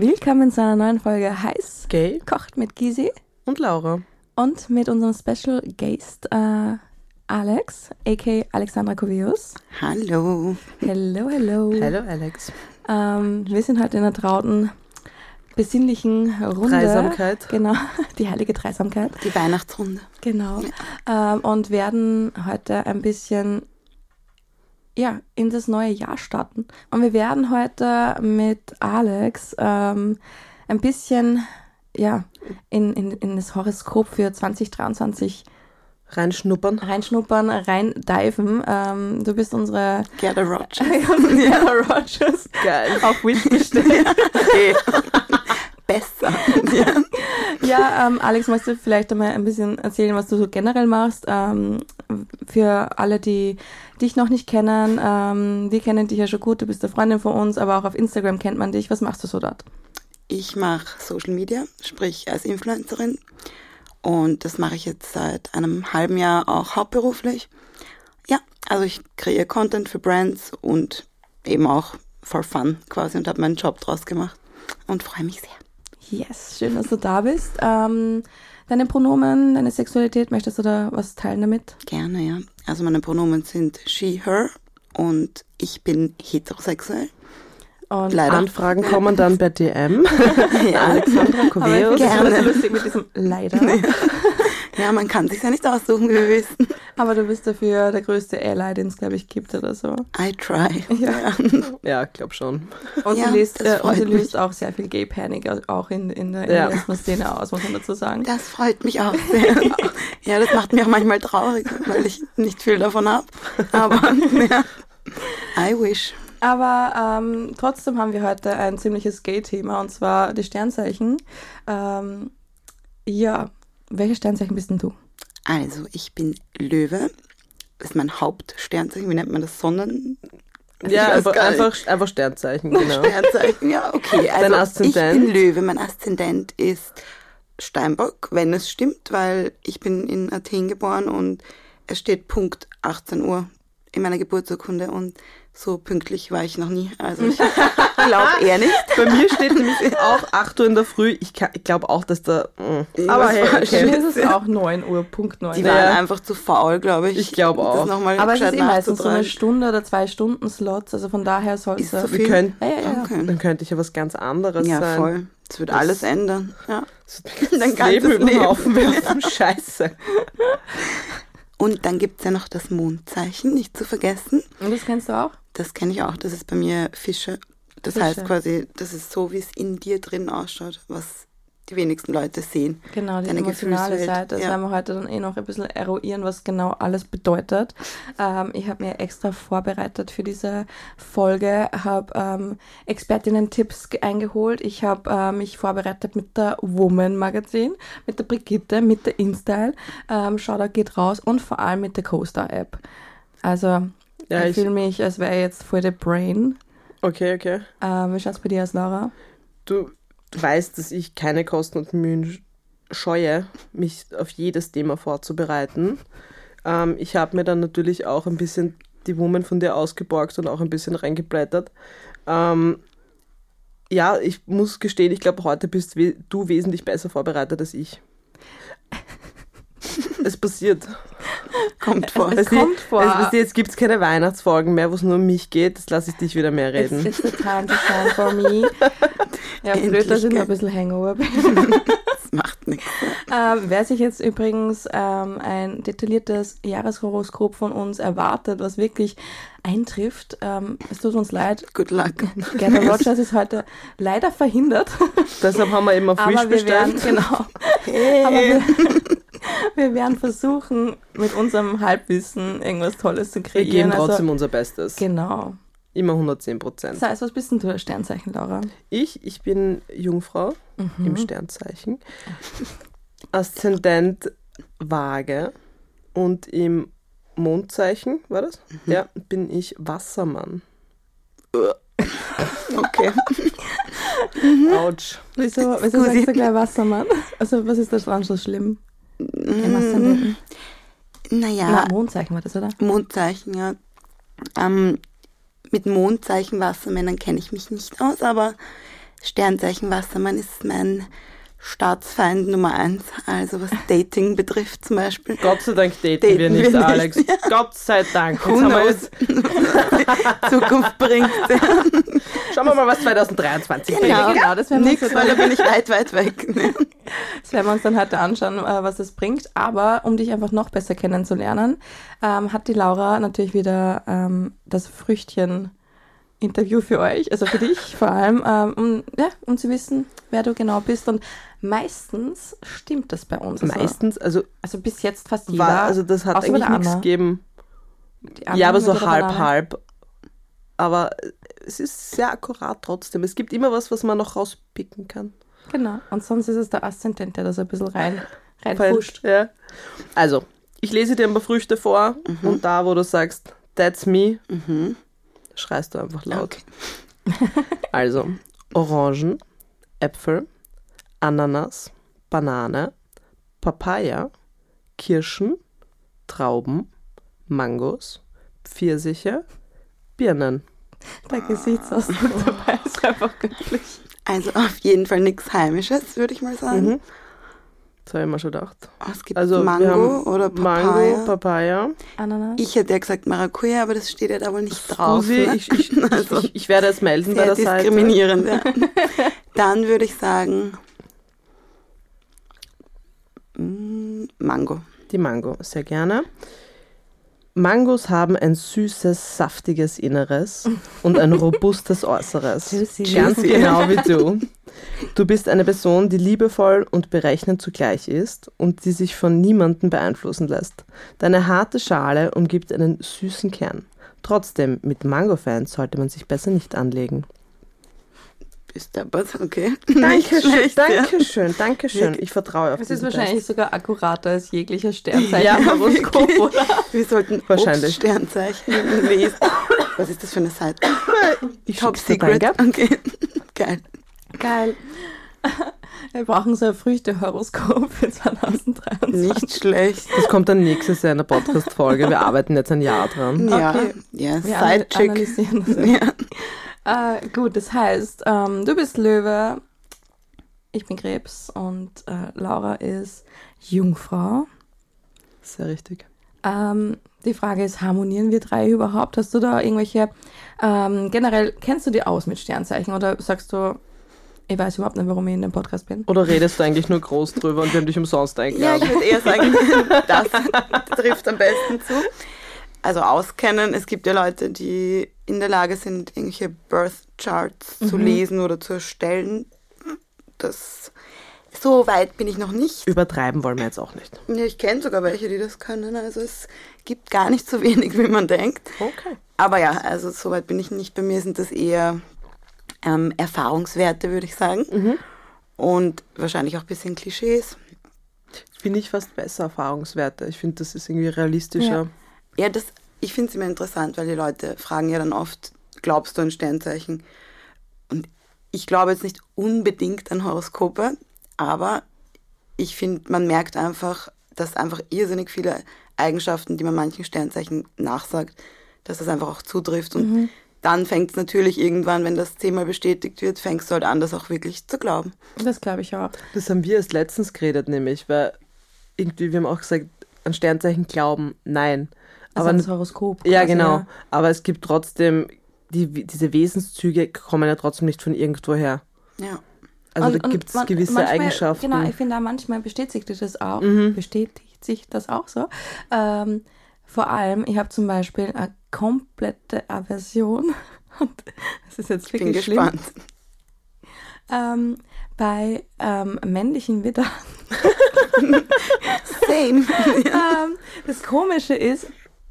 Willkommen zu einer neuen Folge Heiß Gay kocht mit Gysi und Laura. und mit unserem Special Guest äh, Alex, aka Alexandra Kovius. Hallo. Hello, hello. Hallo Alex. Ähm, wir sind heute in einer trauten, besinnlichen Runde. Dreisamkeit. Genau, die heilige Dreisamkeit. Die Weihnachtsrunde. Genau. Ähm, und werden heute ein bisschen ja, in das neue Jahr starten. Und wir werden heute mit Alex ähm, ein bisschen ja, in, in, in das Horoskop für 2023 Reinschnuppern. reinschnuppern, reindiven. Ähm, du bist unsere Gerda Rogers. Diana Rogers Geil. auf Wish gestellt. Okay. Besser. Ja. Ja, ähm, Alex, magst du vielleicht einmal ein bisschen erzählen, was du so generell machst? Ähm, für alle, die dich noch nicht kennen, ähm, die kennen dich ja schon gut, du bist eine Freundin von uns, aber auch auf Instagram kennt man dich. Was machst du so dort? Ich mache Social Media, sprich als Influencerin. Und das mache ich jetzt seit einem halben Jahr auch hauptberuflich. Ja, also ich kreiere Content für Brands und eben auch for fun quasi und habe meinen Job draus gemacht und freue mich sehr. Yes, schön, dass du da bist. Ähm, deine Pronomen, deine Sexualität, möchtest du da was teilen damit? Gerne, ja. Also meine Pronomen sind she, her und ich bin heterosexuell. Und Leider. Anfragen kommen dann per DM. Ja. Alexandra Koveus. immer so Gerne. lustig mit diesem Leider. ja, man kann sich ja nicht aussuchen, wie wir wissen. Aber du bist dafür der größte Ally, den es, glaube ich, gibt oder so. I try. Ja. Ja, glaub schon. Und Ja, sie liest, das äh, und sie löst auch sehr viel Gay Panic au- auch in, in der, Ja. Lesben-Szene aus, muss man dazu sagen. Das freut mich auch sehr. ja, das macht mich auch manchmal traurig, weil ich nicht viel davon habe. Aber ja, I wish. Aber ähm, trotzdem haben wir heute ein ziemliches Gay-Thema und zwar die Sternzeichen. Ähm, ja, welche Sternzeichen bist denn du? Also, ich bin Löwe. Das ist mein Hauptsternzeichen. Wie nennt man das? Sonnen? Ich Ja, einfach, einfach, einfach Sternzeichen, genau. Sternzeichen, ja, okay. Also, Dein Aszendent? Ich bin Löwe. Mein Aszendent ist Steinbock, wenn es stimmt, weil ich bin in Athen geboren und es steht Punkt 18 Uhr in meiner Geburtsurkunde und so pünktlich war ich noch nie. Also ich glaube eher nicht. Bei mir steht nämlich auch 8 Uhr in der Früh. Ich, kann- ich glaube auch, dass da... mm. Aber hey, okay. mir ist es auch 9 Uhr, Punkt 9 Die waren Ja. einfach zu faul, glaube ich. Ich glaube auch. Das noch mal Aber es ist eh meistens so eine. Stunde oder zwei Stunden Slots, also von daher soll Ist es... so könnten, Ja, ja, ja. Okay. dann könnte ich ja was ganz anderes Ja, sein. voll. Das wird Das- alles ändern. Ja. Dann Dein Leben ganzes den Leben. Haufen werfen. Scheiße. Und dann gibt's ja noch das Mondzeichen, nicht zu vergessen. Und das kennst du auch? Das kenne ich auch. Das ist bei mir Fische. Das Fische. heißt quasi, das ist so, wie es in dir drin ausschaut, was die wenigsten Leute sehen. Genau, die Deine emotionale Seite. Das ja. werden wir heute dann eh noch ein bisschen eruieren, was genau alles bedeutet. Ähm, ich habe mir extra vorbereitet für diese Folge, habe ähm, Expertinnen-Tipps ge- eingeholt. Ich habe äh, mich vorbereitet mit der Woman Magazin, mit der Brigitte, mit der InStyle. Ähm, Shoutout geht raus und vor allem mit der CoStar-App. Also, Ja, ich ich, fühle mich, als wäre ich jetzt voll der Brain. okay, okay. Ähm, wie schaut's bei dir aus, Laura? Du weißt, dass ich keine Kosten und Mühen scheue, mich auf jedes Thema vorzubereiten. Ähm, ich habe mir dann natürlich auch ein bisschen die Woman von dir ausgeborgt und auch ein bisschen reingeblättert. Ähm, ja, ich muss gestehen, ich glaube, heute bist we du wesentlich besser vorbereitet als ich. es passiert. Kommt vor. Es du, kommt vor. Es, jetzt gibt es keine Weihnachtsfolgen mehr, wo es nur um mich geht. Das lasse ich dich wieder mehr It's, reden. it's the time to shine for me. Ja, blöd, Endlich, dass ich noch ein bisschen Hangover bin. Das macht nichts. ähm, wer sich jetzt übrigens ähm, ein detailliertes Jahreshoroskop von uns erwartet, was wirklich eintrifft, ähm, es tut uns leid. Good luck. Gerda Rogers ist heute leider verhindert, Deshalb haben wir immer Fisch aber wir werden, bestellt. genau, aber wir, wir werden versuchen, mit unserem Halbwissen irgendwas Tolles zu Wir kreieren. geben trotzdem also, unser Bestes. genau. Immer 110 Prozent. Das heißt, was bist denn du, Sternzeichen, Laura? Ich, ich bin Jungfrau Mhm. im Sternzeichen. Aszendent Waage und im Mondzeichen, war das? Mhm. Ja, bin ich Wassermann. Okay. Autsch. Wieso, wieso sagst du gleich Wassermann? Also, was ist das dran so schlimm? Im Aszendenten? Naja, Na, Mondzeichen war das, oder? Mondzeichen, ja. Ähm, mit Mondzeichen Wassermännern kenne ich mich nicht aus, aber Sternzeichen Wassermann ist mein Staatsfeind Nummer eins. Also was Dating betrifft zum Beispiel. Gott sei Dank daten, Daten wir nicht, wir nicht, Alex. ja. Gott sei Dank. Who Jetzt haben wir knows, Zukunft bringt. schauen wir mal, was 2023 bringt. Genau, genau, das werden wir Nix, weil da bin ich weit, weit weg. Das werden wir uns dann heute anschauen, äh, was das bringt. Aber um dich einfach noch besser kennenzulernen, ähm, hat die Laura natürlich wieder ähm, das Früchtchen-Interview für euch, also für dich vor allem, ähm, um, ja, um zu wissen, wer du genau bist. Und meistens stimmt das bei uns. Also, Meistens, also, also bis jetzt fast jeder. war, also das hat eigentlich nichts gegeben. Ja, aber so halb, halb. Aber es ist sehr akkurat trotzdem. Es gibt immer was, was man noch rauspicken kann. Genau. Und sonst ist es der Aszendent, der das ein bisschen rein, reinpusht. Ja. Also, ich lese dir ein paar Früchte vor Mhm. und da, wo du sagst, that's me, Mhm. Schreist du einfach laut. Okay. Also, Orangen, Äpfel, Ananas, Banane, Papaya, Kirschen, Trauben, Mangos, Pfirsiche, Birnen. Der Gesichtsausdruck dabei ist einfach göttlich. Also auf jeden Fall nichts Heimisches, würde ich mal sagen. Mhm. Das habe ich mir schon gedacht. Oh, Es gibt Also, Mango oder Papaya. Mango, Papaya. Ananas. Ich hätte ja gesagt Maracuja, aber das steht ja da wohl nicht drauf. Susi, ne? ich, ich, Also, ich, ich werde es melden bei der Seite. diskriminierend. Ja. Dann würde ich sagen mm, Mango. Die Mango, sehr gerne. Mangos haben ein süßes, saftiges Inneres und ein robustes Äußeres. Juicy. Ganz genau wie du. Du bist eine Person, die liebevoll und berechnend zugleich ist und die sich von niemandem beeinflussen lässt. Deine harte Schale umgibt einen süßen Kern. Trotzdem, mit Mango-Fans sollte man sich besser nicht anlegen. Bist deppert, okay. Dankeschön, ja. Dankeschön, Dankeschön. Ich vertraue auf Es ist wahrscheinlich sogar akkurater als jeglicher Ja, Sternzeichen-Horoskop, wirklich. oder? Wir sollten Wahrscheinlich. Sternzeichen lesen. Was ist das für eine Seite? Test. Ich Top Secret. danke. Okay, geil. Geil. Wir brauchen so ein Früchte-Horoskop für 2023. Nicht schlecht. Das kommt dann nächstes Jahr in der Podcast-Folge. Wir arbeiten jetzt ein Jahr dran. Ja, Okay. ja, Wir Sidechick. analysieren das. Ja. Äh, gut, das heißt, ähm, du bist Löwe, ich bin Krebs und äh, Laura ist Jungfrau. Sehr richtig. Ähm, die Frage ist, harmonieren wir drei überhaupt? Hast du da irgendwelche, ähm, generell, kennst du dich aus mit Sternzeichen oder sagst du, ich weiß überhaupt nicht, warum ich in dem Podcast bin? Oder redest du eigentlich nur groß drüber und wir haben dich umsonst Ja, eingeladen? ich würde eher sagen, das trifft am besten zu. Also auskennen, es gibt ja Leute, die in der Lage sind, irgendwelche Birth Charts zu lesen oder zu erstellen. Das so weit bin ich noch nicht. Übertreiben wollen wir jetzt auch nicht. Ja, ich kenne sogar welche, die das können. Also es gibt gar nicht so wenig, wie man denkt. Okay. Aber ja, also so weit bin ich nicht. Bei mir sind das eher ähm, Erfahrungswerte, würde ich sagen. Und wahrscheinlich auch ein bisschen Klischees. Finde ich fast besser Erfahrungswerte. Ich finde, das ist irgendwie realistischer. Ja, das, ich finde es immer interessant, weil die Leute fragen ja dann oft, glaubst du an Sternzeichen? Und ich glaube jetzt nicht unbedingt an Horoskope, aber ich finde, man merkt einfach, dass einfach irrsinnig viele Eigenschaften, die man manchen Sternzeichen nachsagt, dass das einfach auch zutrifft. Und dann fängt es natürlich irgendwann, wenn das zehnmal bestätigt wird, fängst du halt an, das auch wirklich zu glauben. Das glaube ich auch. Das haben wir erst letztens geredet, nämlich, weil irgendwie, wir haben auch gesagt, an Sternzeichen glauben, nein. Aber das Horoskop. Ja, quasi, genau. Aber es gibt trotzdem, die, diese Wesenszüge kommen ja trotzdem nicht von irgendwoher. Ja. Also Und- da gibt es man- gewisse manchmal, Eigenschaften. Genau, ich finde manchmal bestätigt sich das auch. Mhm. Bestätigt sich das auch so. Ähm, vor allem, ich habe zum Beispiel eine komplette Aversion. Und das ist jetzt Bin wirklich schlimm. gespannt. Ähm, bei ähm, männlichen Widdern. Same. ähm, das Komische ist,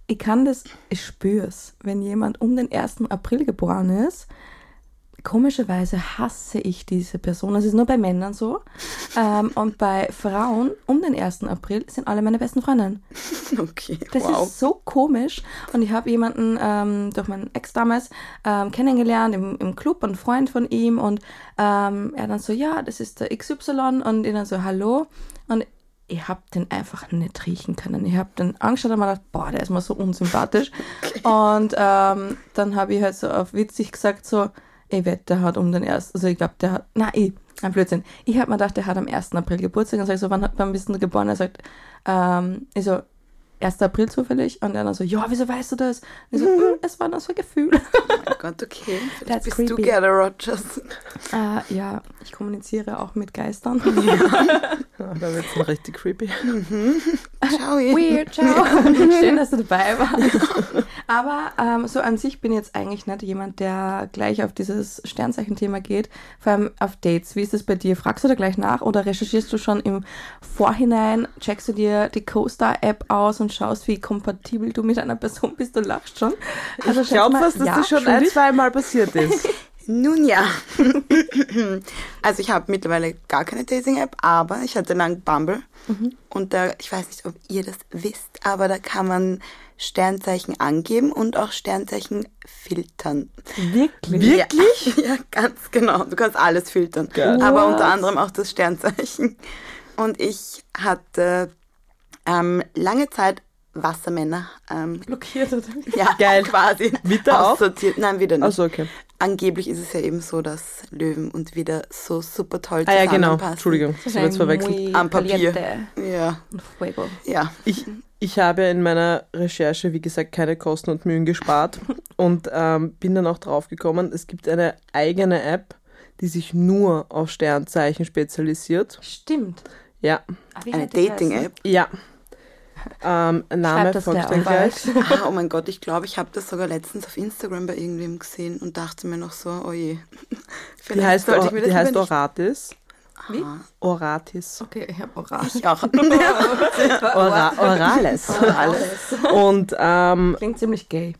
ich kann das, ich spüre es, wenn jemand um den 1. April geboren ist. Komischerweise hasse ich diese Person. Das ist nur bei Männern so. Ähm, und bei Frauen um den 1. April sind alle meine besten Freundinnen. Okay, Das wow. ist so komisch. Und ich habe jemanden ähm, durch meinen Ex damals ähm, kennengelernt im, im Club, einen Freund von ihm. Und ähm, er dann so, ja, das ist der XY. Und ich dann so, hallo. Und ich habe den einfach nicht riechen können. Ich habe den angeschaut und mir gedacht, boah, der ist mir so unsympathisch. Und ähm, dann habe ich halt so auf witzig gesagt, so, ich wette, der hat um den ersten, also ich glaube, der hat, na, ich, ein Blödsinn. Ich habe mir gedacht, der hat am 1. April Geburtstag. Dann sag ich so, wann, hat- wann bist du geboren? Er sagt, ähm, ich so, 1. April zufällig. Und dann so, ja, wieso weißt du das? Und ich so, "Mm, es war nur so ein Gefühl. Oh mein Gott, okay. Vielleicht That's bist du creepy. Gerda Rogers. äh, ja, ich kommuniziere auch mit Geistern. Ja, da wird es richtig creepy. Ciao. Weird, ciao. Schön, dass du dabei warst. Aber ähm, so an sich bin ich jetzt eigentlich nicht jemand, der gleich auf dieses Sternzeichen-Thema geht. Vor allem auf Dates. Wie ist das bei dir? Fragst du da gleich nach oder recherchierst du schon im Vorhinein? Checkst du dir die CoStar-App aus und schaust, wie kompatibel du mit einer Person bist? Du lachst schon. Also ich glaube fast, dass ja, das schon ein, zweimal passiert ist. Nun ja. also ich habe mittlerweile gar keine Dating-App, aber ich hatte lang Bumble. Und da, ich weiß nicht, ob ihr das wisst, aber da kann man Sternzeichen angeben und auch Sternzeichen filtern. Wirklich? Wirklich? Ja, ja, ganz genau. Du kannst alles filtern. Geil. Aber unter anderem auch das Sternzeichen. Und ich hatte ähm, lange Zeit Wassermänner. Ähm, Blockiert oder ja, Geil. quasi. Widder auch? aussortiert. Nein, wieder nicht. Also okay. Angeblich ist es ja eben so, dass Löwen und wieder so super toll Ah ja, genau. zusammenpassen. Entschuldigung, ich habe jetzt verwechselt. Am Papier. Ja, Fuego. ja. Ich, ich habe in meiner Recherche, wie gesagt, keine Kosten und Mühen gespart und ähm, bin dann auch drauf gekommen, es gibt eine eigene App, die sich nur auf Sternzeichen spezialisiert. Stimmt. Ja, Ah, wie Eine Dating-App. ja. Ähm, Name folgt gleich dann gleich. Ah, oh mein Gott, ich glaube, ich habe das sogar letztens auf Instagram bei irgendwem gesehen und dachte mir noch so, oh je. Die Vielleicht heißt, sollte Or ich mir das die heißt Oratis. Wie? Oratis. Okay, ich habe Oral. Ich auch. Ora Orales. Alles. Und ähm, Klingt ziemlich gay.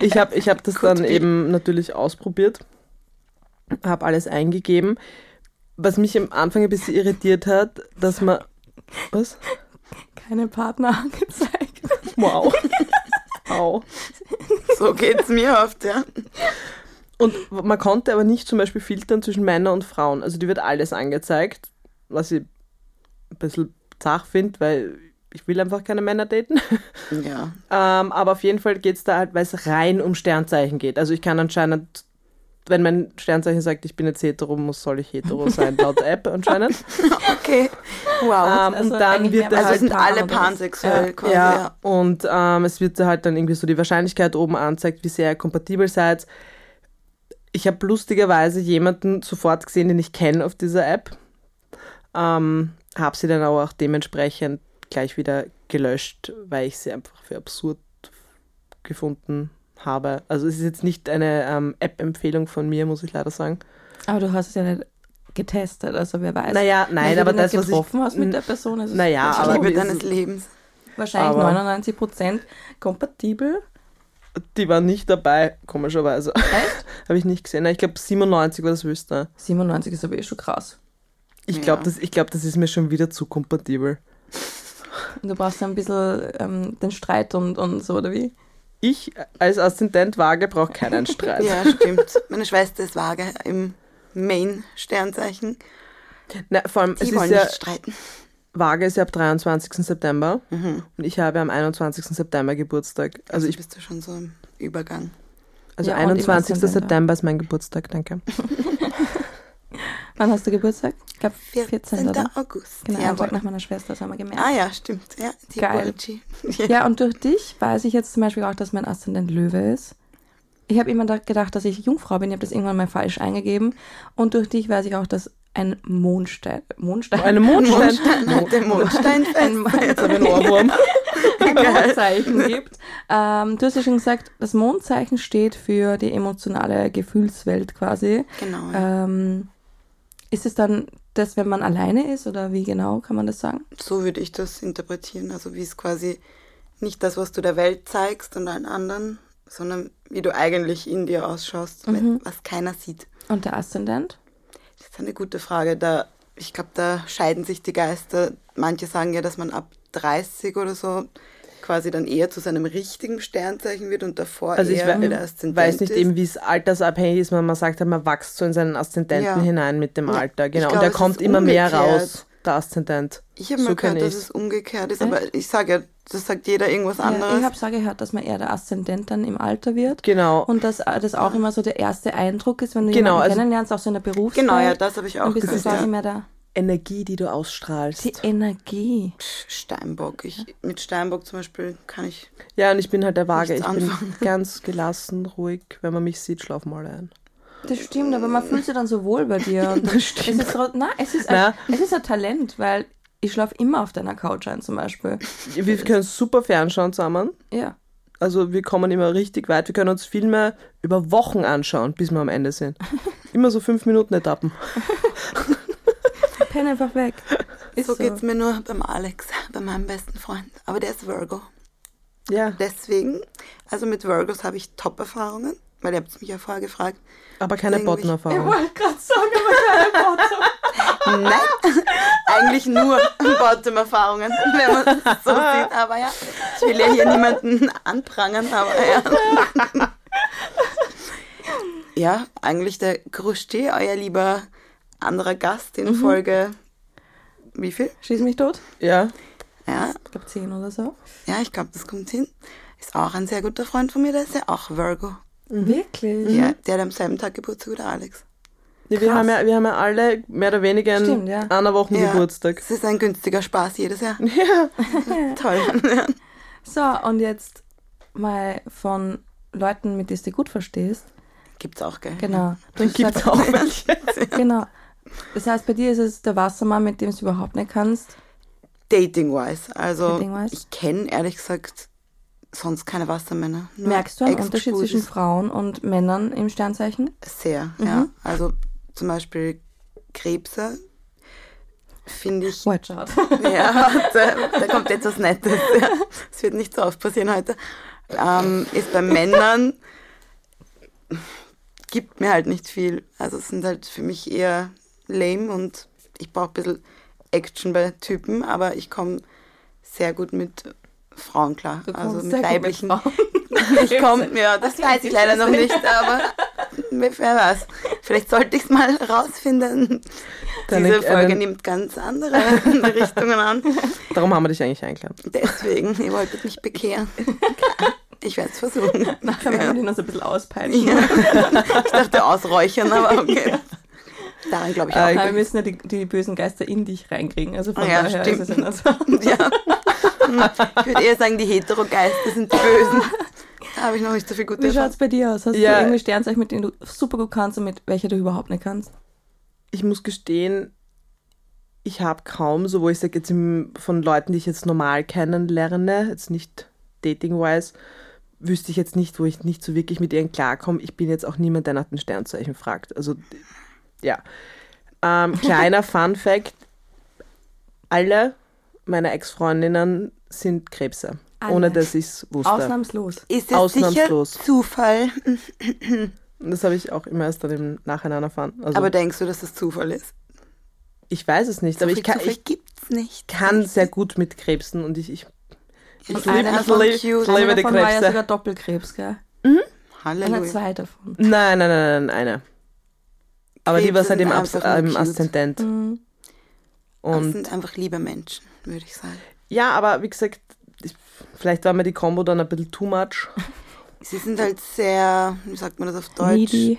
Ich habe ich hab das Could dann be. eben natürlich ausprobiert, habe alles eingegeben. Was mich am Anfang ein bisschen irritiert hat, dass man. Was? Keine Partner angezeigt. Wow. Au. So geht's mir oft, ja. Und man konnte aber nicht zum Beispiel filtern zwischen Männern und Frauen. Also die wird alles angezeigt, was ich ein bisschen zach finde, weil ich will einfach keine Männer daten. Ja. Ähm, aber auf jeden Fall geht es da halt, weil es rein um Sternzeichen geht. Also ich kann anscheinend, wenn mein Sternzeichen sagt, ich bin jetzt hetero, muss soll ich hetero sein, laut App anscheinend. Okay. Wow. Ähm, Also und dann wird da also halt, sind alle pansexuell Ja. quasi. ja, Ja. und ähm, es wird da halt dann irgendwie so die Wahrscheinlichkeit oben anzeigt, wie sehr ihr kompatibel seid. Ich habe lustigerweise jemanden sofort gesehen, den ich kenne auf dieser App. Ähm, habe sie dann aber auch dementsprechend gleich wieder gelöscht, weil ich sie einfach für absurd gefunden habe. Also es ist jetzt nicht eine ähm, App-Empfehlung von mir, muss ich leider sagen. Aber du hast es ja nicht getestet, also wer weiß. Naja, nein, aber das, was getroffen ich... hast mit der Person, ist es Naja, Die aber Liebe deines es- Lebens. wahrscheinlich aber- 99 Prozent kompatibel. Die war nicht dabei, komischerweise. Echt? Habe ich nicht gesehen. Nein, Ich glaube 97 war das höchste. 97 ist aber eh schon krass. Ich glaube, Ja. das, ich glaub, das ist mir schon wieder zu kompatibel. Und du brauchst ja ein bisschen ähm, den Streit und, und so, oder wie? Ich als Aszendent Waage brauche keinen Streit. Ja, stimmt. Meine Schwester ist vage im Main-Sternzeichen. Na, vor allem, es Die ist wollen ja, nicht streiten. Waage ist ja ab 23. September Mhm. und ich habe am 21. September Geburtstag. Also ich, bist du schon so im Übergang. also Ja, und im 21. Aszendent, ja. September ist mein Geburtstag, danke. Wann hast du Geburtstag? Ich glaube 14. 14. oder? August. Genau, einen Jawohl. Tag nach meiner Schwester, das haben wir gemerkt. Ah ja, stimmt. Ja, die Geil. Ja, und durch dich weiß ich jetzt zum Beispiel auch, dass mein Aszendent Löwe ist. Ich habe immer da gedacht, dass ich Jungfrau bin. Ich habe das irgendwann mal falsch eingegeben. Und durch dich weiß ich auch, dass ein Mondstein. Mondstein? Eine Mondstein. Mondstein, ein, Jetzt habe ich einen Ohrwurm. ein Mondzeichen gibt. Ähm, du hast ja schon gesagt, das Mondzeichen steht für die emotionale Gefühlswelt quasi. Genau. Ja. Ähm, ist es dann das, wenn man alleine ist oder wie genau kann man das sagen? So würde ich das interpretieren. Also wie es quasi nicht das, was du der Welt zeigst und allen anderen, sondern wie du eigentlich in dir ausschaust, Mhm. was keiner sieht. Und der Aszendent? Das ist eine gute Frage. Da, ich glaube, da scheiden sich die Geister. Manche sagen ja, dass man ab 30 oder so quasi dann eher zu seinem richtigen Sternzeichen wird und davor Also ich eher we- der Aszendent weiß nicht ist. eben, wie es altersabhängig ist, man, man sagt man wächst so in seinen Aszendenten Ja. hinein mit dem Ja, Alter. ich Genau. glaube, und der kommt immer mehr umgekehrt. raus, der Aszendent. Ich habe so mal gehört, dass es umgekehrt ist, aber ich sage ja, das sagt jeder irgendwas Ja, anderes. ich habe so gehört, dass man eher der Aszendent dann im Alter wird. Genau. Und dass äh, das auch immer so der erste Eindruck ist, wenn du Genau, jemanden also- kennenlernst, auch so in der Berufswelt. genau, ja, das habe ich auch Dann bist du gehört. quasi Ja. mehr der Energie, die du ausstrahlst. die Energie. Steinbock. Ich, mit Steinbock zum Beispiel kann ich. Ja, und ich bin halt der Waage. Ich Nichts bin anfangen. ganz gelassen, ruhig. Wenn man mich sieht, schlafen wir alle ein. Das stimmt, aber man fühlt sich dann so wohl bei dir. Und Das stimmt. Es ist, nein, es ist, ein, Na. es ist ein Talent, weil ich schlafe immer auf deiner Couch ein zum Beispiel. Wir können super fernschauen zusammen. Ja. Also wir kommen immer richtig weit. Wir können uns Filme über Wochen anschauen, bis wir am Ende sind. Immer so fünf Minuten Etappen. Penn einfach weg. Ist So geht's mir nur beim Alex, bei meinem besten Freund. Aber der ist Virgo. Ja, Deswegen, also mit Virgos habe ich Top-Erfahrungen, weil ihr habt mich ja vorher gefragt. aber keine Irgendwie- Ich Bottenerfahrung. wollte gerade sagen, aber keine Worte. Nein, eigentlich nur Bottom-Erfahrungen, wenn man es so sieht. Aber ja, ich will ja hier niemanden anprangern, aber ja. Ja, eigentlich der Krusti, euer lieber anderer Gast in Folge, wie viel? Schieß mich tot. Ja, Ja, Ich glaube 10 oder so. ja, ich glaube, das kommt hin. Ist auch ein sehr guter Freund von mir, der ist ja auch Virgo. Wirklich? Ja, der hat am selben Tag Geburtstag wie der Alex. Ja, wir, haben ja, wir haben ja alle mehr oder weniger in Stimmt, ja. einer Woche Ja, Geburtstag. Es ist ein günstiger Spaß jedes Jahr. Ja. Toll. Ja. So, und jetzt mal von Leuten, mit denen du gut verstehst. Gibt's auch, gell? Genau. Du hast Gibt's auch welche. Genau. Das heißt, bei dir ist es der Wassermann, mit dem du überhaupt nicht kannst. Dating-wise. Also, Dating-wise? ich kenne ehrlich gesagt sonst keine Wassermänner. Nur Merkst du einen Unterschied zwischen Frauen und Männern im Sternzeichen? Sehr, Mhm. ja. Also zum Beispiel Krebse finde ich. Watch out. Ja, da, da kommt etwas Nettes. Ja. Das wird nicht so oft passieren heute. Ähm, ist bei Männern gibt mir halt nicht viel. Also es sind halt für mich eher lame und ich brauche ein bisschen Action bei Typen, aber ich komme sehr gut mit Frauen klar. Also mit weiblichen. Frauen. Ich komme, ja, das weiß ich leider noch nicht, aber wer weiß. Vielleicht sollte ich es mal rausfinden. Deine- Diese Folge nimmt ganz andere Richtungen an. Darum haben wir dich eigentlich eingeladen. Deswegen, ihr wolltet mich bekehren. Ich werde es versuchen. Nachher werden wir die noch so ein bisschen auspeitschen. Ja. Ich dachte ausräuchern, aber okay. Daran glaube ich auch. Äh, wir müssen ja die, die bösen Geister in dich reinkriegen. Also von ja, daher stimmt. ist es ja so. Ja. Ich würde eher sagen, die Heterogeister sind die Bösen. Da habe ich noch nicht so viel gute Wie Erfahrung. schaut's bei dir aus? Hast Ja. du irgendwie Sternzeichen, mit denen du super gut kannst und mit welcher du überhaupt nicht kannst? Ich muss gestehen, ich habe kaum, so wo ich sage, jetzt im, von Leuten, die ich jetzt normal kennenlerne, jetzt nicht dating-wise, wüsste ich jetzt nicht, wo ich nicht so wirklich mit ihnen klarkomme. Ich bin jetzt auch niemand, der nach den Sternzeichen fragt. Also, ja. Ähm, kleiner Fun-Fact: Alle meine Ex-Freundinnen sind Krebse. Alle. Ohne dass ich es wusste. Ausnahmslos. Ist es Ausnahmslos. sicher Zufall? Und das habe ich auch immer erst dann im Nachhinein erfahren. Also, Aber denkst du, dass das Zufall ist? ich weiß es nicht, So aber ich kann, Zufall ich gibt's nicht. kann sehr gut mit Krebsen und ich, ich, Ich ich liebe ich cute. ich liebe Einer die davon war ja Krebse. sogar Doppelkrebs, gell? Einer Halleluja. zwei davon. Nein, nein, nein, nein, eine. Aber die Krebs war halt sind im, Abs cute. Aszendent. Mhm. Das Und sind einfach liebe Menschen, würde ich sagen. ja, aber wie gesagt, ich, vielleicht war mir die Combo dann ein bisschen too much. Sie sind halt sehr, wie sagt man das auf Deutsch? Needy.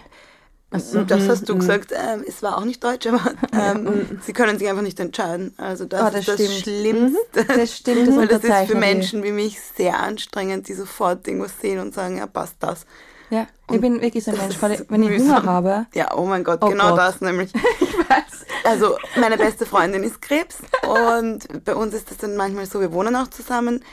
Also, das hast du gesagt. Ähm, es war auch nicht Deutsch, aber ähm, sie können sich einfach nicht entscheiden. Also das, Ah, das ist das stimmt. Schlimmste. Das stimmt, das Weil das ist für. Menschen wie mich sehr anstrengend, die sofort irgendwas sehen und sagen, ja, passt das. Ja, ich bin wirklich so ein Mensch, weil wenn ich mühsam. Hunger habe, Ja, oh mein Gott, Oh genau Gott. das nämlich. ich weiß. Also meine beste Freundin ist Krebs und bei uns ist das dann manchmal so, wir wohnen auch zusammen,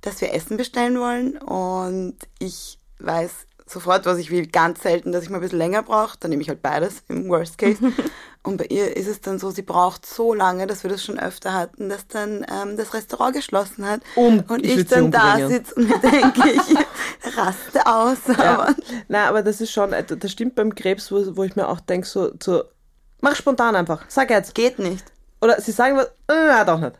dass wir Essen bestellen wollen und ich weiß sofort, was ich will. Ganz selten, dass ich mal ein bisschen länger brauche, dann nehme ich halt beides im Worst Case. und bei ihr ist es dann so, sie braucht so lange, dass wir das schon öfter hatten, dass dann ähm, das Restaurant geschlossen hat Um- und ich ich, dann da sitze und mir denke, ich raste aus. Aber Nein, aber das ist schon, äh, das stimmt beim Krebs, wo, wo ich mir auch denke, so, so, mach spontan einfach, sag jetzt. geht nicht. Oder sie sagen was, äh, doch nicht.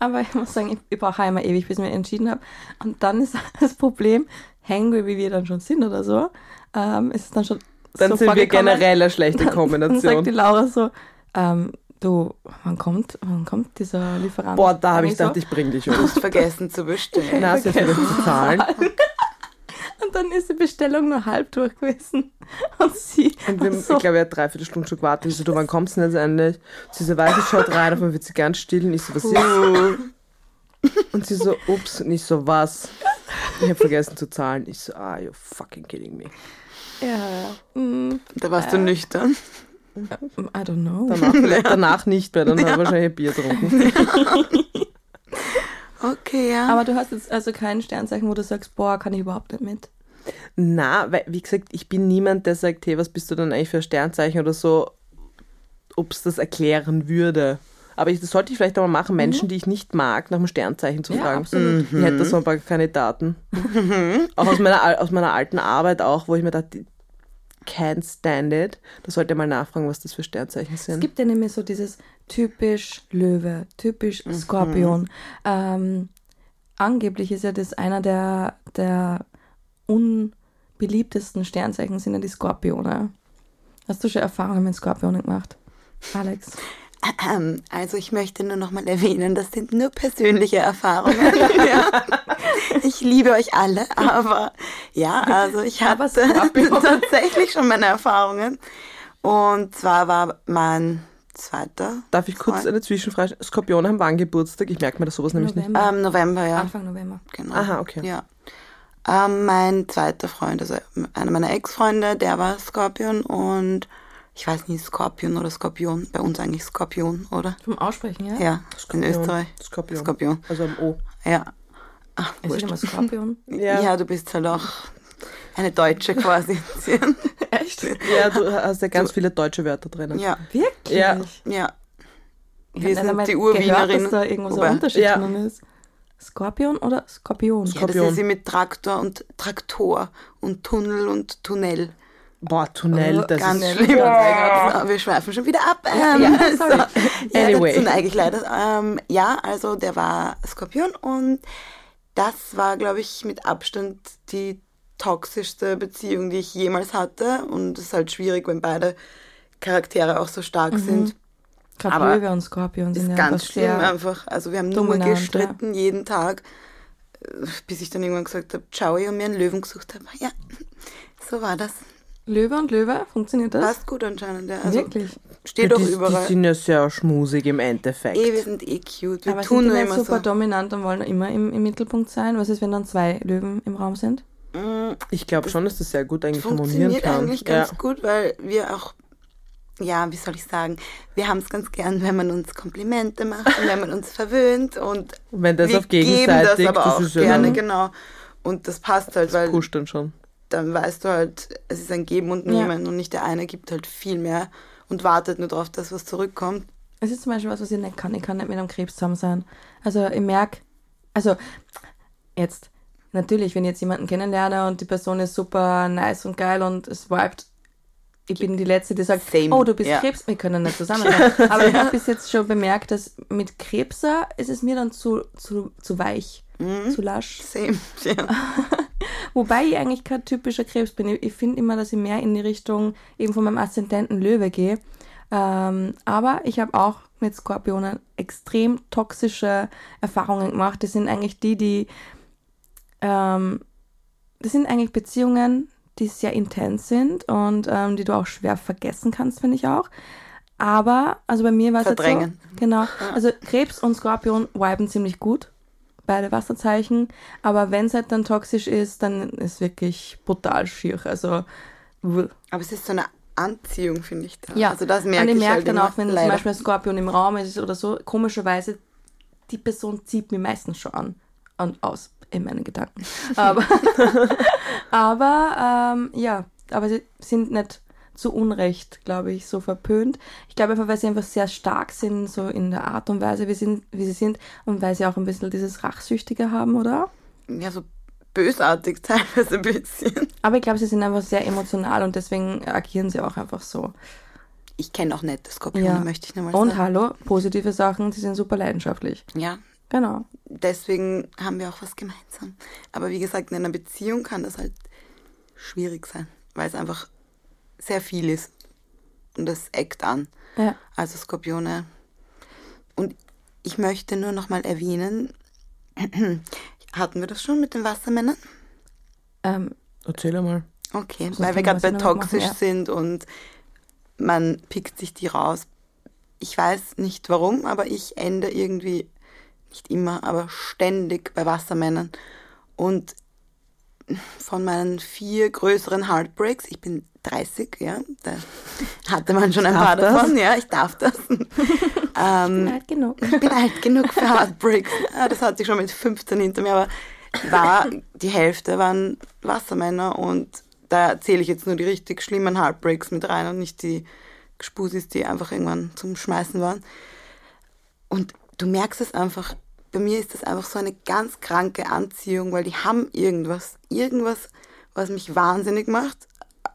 Aber ich muss sagen, ich, ich brauche immer ewig, bis ich mich entschieden habe. Und dann ist das Problem, hangry wie wir dann schon sind oder so, ähm, ist es dann schon Dann so sind wir generell eine schlechte Dann sagt die Kombination. Laura so, ähm, Du, wann kommt, wann kommt dieser Lieferant? Boah, da habe ich Eigentlich so? gedacht, ich bring dich Du um. hast vergessen zu bestellen. Na, sie vergessen zu zahlen. Und dann ist die Bestellung nur halb durch gewesen. Und sie. Und wir, so, ich glaube, er hat dreiviertel Stunde schon gewartet. Ich so, du, wann kommst du denn jetzt endlich? Sie so, weiß ich, schaut rein, auf einmal wird sie ganz still. Und ich so, was ist? Und sie so, ups. Und ich so, was? Ich habe vergessen zu zahlen. Ich so, ah, you're fucking kidding me. ja, mm, Da warst du nüchtern. I don't know. Danach, vielleicht danach nicht mehr, dann hat er wahrscheinlich ein Bier getrunken. Okay, ja. Aber du hast jetzt also kein Sternzeichen, wo du sagst, boah, kann ich überhaupt nicht mit. Na, weil, wie gesagt, ich bin niemand, der sagt, hey, was bist du denn eigentlich für ein Sternzeichen oder so, ob es das erklären würde. Aber ich, das sollte ich vielleicht auch mal machen, Menschen, die ich nicht mag, nach dem Sternzeichen zu Ja, fragen. absolut. Ich hätte da so ein paar Kandidaten. auch aus meiner, aus meiner alten Arbeit auch, wo ich mir dachte, can't stand it. Da sollte mal nachfragen, was das für Sternzeichen Es sind. gibt ja nämlich so dieses typisch Löwe, typisch Skorpion. Ähm, angeblich ist ja das einer der, der unbeliebtesten Sternzeichen sind ja die Skorpione. Hast du schon Erfahrungen mit Skorpionen gemacht? Alex? Ähm, Also ich möchte nur noch mal erwähnen, das sind nur persönliche Erfahrungen. ja. Ich liebe euch alle, aber ja, also ich Skorpion. tatsächlich schon meine Erfahrungen. Und zwar war mein zweiter Darf ich kurz Freund- eine Zwischenfrage? Skorpione haben wann Geburtstag? Ich merke mir das sowas nämlich nicht. November. ähm, November, ja. Anfang November. Genau. Aha, okay. Ja. Ähm, mein zweiter Freund, also einer meiner Ex-Freunde, der war Skorpion und ich weiß nicht, Skorpion oder Skorpion. Bei uns eigentlich Skorpion, oder? Vom Aussprechen, ja? Ja, in Österreich. Skorpion. Skorpion. Also am O. Ja. Ach, ist wurscht. immer Skorpion. Ja. Ja. du bist halt auch eine Deutsche quasi. Echt? Ja, du hast ja ganz viele deutsche Wörter drinnen. ja, Wirklich? Ja. ja. Wir nicht sind die gehört, Urwienerin. dass da irgendwo so ein Unterschied Ja. drin ist. Skorpion oder Skorpion? Ja, das Skorpion. ist sie mit Traktor und Traktor und Tunnel und Tunnel. Boah, Tunnel, Oh, das Ganz ist... schlimm. So, wir schweifen schon wieder ab. Ähm, Ja, so. sorry. ja, Anyway. dazu neige ich leider. Ähm, ja, also der war Skorpion und das war, glaube ich, mit Abstand die toxischste Beziehung, die ich jemals hatte. Und es ist halt schwierig, wenn beide Charaktere auch so stark sind. Gerade Aber Löwe und Skorpion sind Ist ja ganz schlimm einfach. Also wir haben nur gestritten jeden Tag, äh, bis ich dann irgendwann gesagt habe, ciao, und mir einen Löwen gesucht habe. Ja, so war das. Löwe und Löwe, funktioniert das? Passt gut anscheinend. Ja. Also Wirklich? Steht doch die, die überall. sind ja sehr schmusig im Endeffekt. Eh, wir sind eh cute. Wir Aber sind tun die nur nicht immer super so. dominant und wollen immer im, im Mittelpunkt sein? Was ist, wenn dann zwei Löwen im Raum sind? Mm, Ich glaube schon, dass das sehr gut eigentlich harmonieren Funktioniert kann. eigentlich ja. ganz gut, weil wir auch, ja, wie soll ich sagen, wir haben es ganz gern, wenn man uns Komplimente macht und wenn man uns verwöhnt und Wenn das wir auf geben gegenseitig, das aber auch ist ja gerne, genau. Und das passt halt, weil pusht dann schon. Dann weißt du halt, es ist ein Geben und Ja. Nehmen und nicht der eine gibt halt viel mehr und wartet nur darauf, dass was zurückkommt. Es ist zum Beispiel was, was ich nicht kann. Ich kann nicht mit einem Krebs zusammen sein. Also ich merke, also jetzt, natürlich, wenn ich jetzt jemanden kennenlerne und die Person ist super nice und geil und es vibet, ich bin die Letzte, die sagt, Same, oh, du bist ja. Krebs, wir können nicht zusammen sein. Aber ich habe bis jetzt schon bemerkt, dass mit Krebser ist es mir dann zu, zu, zu weich, Mhm. zu lasch. Same. Ja. Wobei ich eigentlich kein typischer Krebs bin. Ich, ich finde immer, dass ich mehr in die Richtung eben von meinem Aszendenten Löwe gehe. Ähm, aber ich habe auch mit Skorpionen extrem toxische Erfahrungen gemacht. Das sind eigentlich die, die, ähm, das sind eigentlich Beziehungen, die sehr intens sind und ähm, die du auch schwer vergessen kannst, finde ich auch. Aber, also bei mir war es jetzt so, Verdrängen. genau, also Krebs und Skorpion viben ziemlich gut, beide Wasserzeichen, aber wenn es halt dann toxisch ist, dann ist wirklich brutal schier, also. Aber es ist so eine Anziehung, finde ich. Da. ja, Also das und merke ich ich merke halt dann auch, wenn zum leider. Beispiel ein Skorpion im Raum ist oder so, komischerweise, die Person zieht mir meistens schon an und aus in meinen Gedanken. Aber, aber ähm, ja, aber sie sind nicht zu Unrecht, glaube ich, so verpönt. Ich glaube einfach, weil sie einfach sehr stark sind, so in der Art und Weise, wie, sind, wie sie sind und weil sie auch ein bisschen dieses Rachsüchtige haben, oder? Ja, so bösartig teilweise ein bisschen. Aber ich glaube, sie sind einfach sehr emotional und deswegen agieren sie auch einfach so. Ich kenne auch nette Skorpione, Ja. möchte ich nochmal Und sagen. hallo, positive Sachen, sie sind super leidenschaftlich. Ja, Genau. deswegen haben wir auch was gemeinsam. Aber wie gesagt, in einer Beziehung kann das halt schwierig sein, weil es einfach sehr viel ist. und das eckt an. Ja. Also Skorpione. Und ich möchte nur noch mal erwähnen, hatten wir das schon mit den Wassermännern? Ähm, Erzähl einmal. Okay, weil wir gerade bei noch machen, toxisch ja. sind und man pickt sich die raus. Ich weiß nicht warum, aber ich ende irgendwie, nicht immer, aber ständig bei Wassermännern. Und von meinen vier größeren Heartbreaks, ich bin 30, ja, da hatte man schon ein paar das? davon, ja, ich darf das. ähm, alt genug. ich bin alt genug für Heartbreaks. Ja, das hatte ich schon mit 15 hinter mir, aber war, die Hälfte waren Wassermänner und da zähle ich jetzt nur die richtig schlimmen Heartbreaks mit rein und nicht die Spusis, die einfach irgendwann zum Schmeißen waren. Und du merkst es einfach, bei mir ist das einfach so eine ganz kranke Anziehung, weil die haben irgendwas, irgendwas, was mich wahnsinnig macht,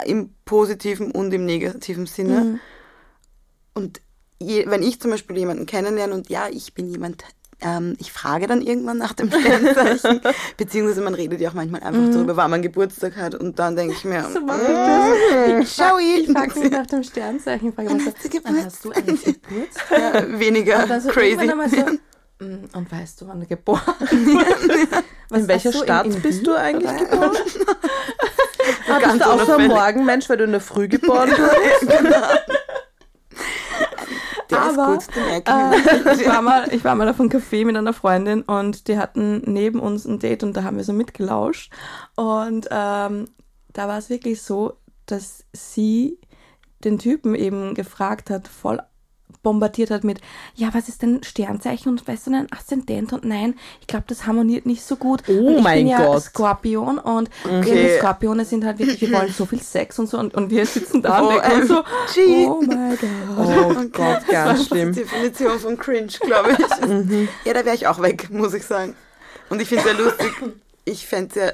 im positiven und im negativen Sinne. Und je, wenn ich zum Beispiel jemanden kennenlerne und ja, ich bin jemand, ähm, ich frage dann irgendwann nach dem Sternzeichen, beziehungsweise man redet ja auch manchmal einfach darüber, wann man Geburtstag hat und dann denke ich mir, So mache ich schau Ich frage mich nach dem Sternzeichen. Frage Wann mich hast du Geburtstag? hast du eigentlich Geburtstag? ja, weniger so crazy. "Mm, und weißt du, wann du geboren? Was, In welcher Stadt in, in bist du eigentlich geboren? Ah, bist du auch so ein. Morgenmensch, weil du in der Früh geboren wurdest? Der Aber, ist gut, den. Äh, ich, war mal, ich war mal auf einem Café mit einer Freundin und die hatten neben uns ein Date und da haben wir so mitgelauscht. Und ähm, da war es wirklich so, dass sie den Typen eben gefragt hat, voll bombardiert hat mit, ja, was ist denn Sternzeichen und weißt du denn Aszendent und nein, ich glaube, das harmoniert nicht so gut. Oh und ich mein bin ja Gott. Skorpion und Okay. Skorpione sind halt wirklich, wir wollen so viel Sex und so und, und wir sitzen da und Oh, denken uns so, oh mein Gott. Oh Okay. Gott, Das ganz schlimm. Die Definition von Cringe, glaube ich. Ja, da wäre ich auch weg, muss ich sagen. Und ich finde es ja lustig. Ich fände es ja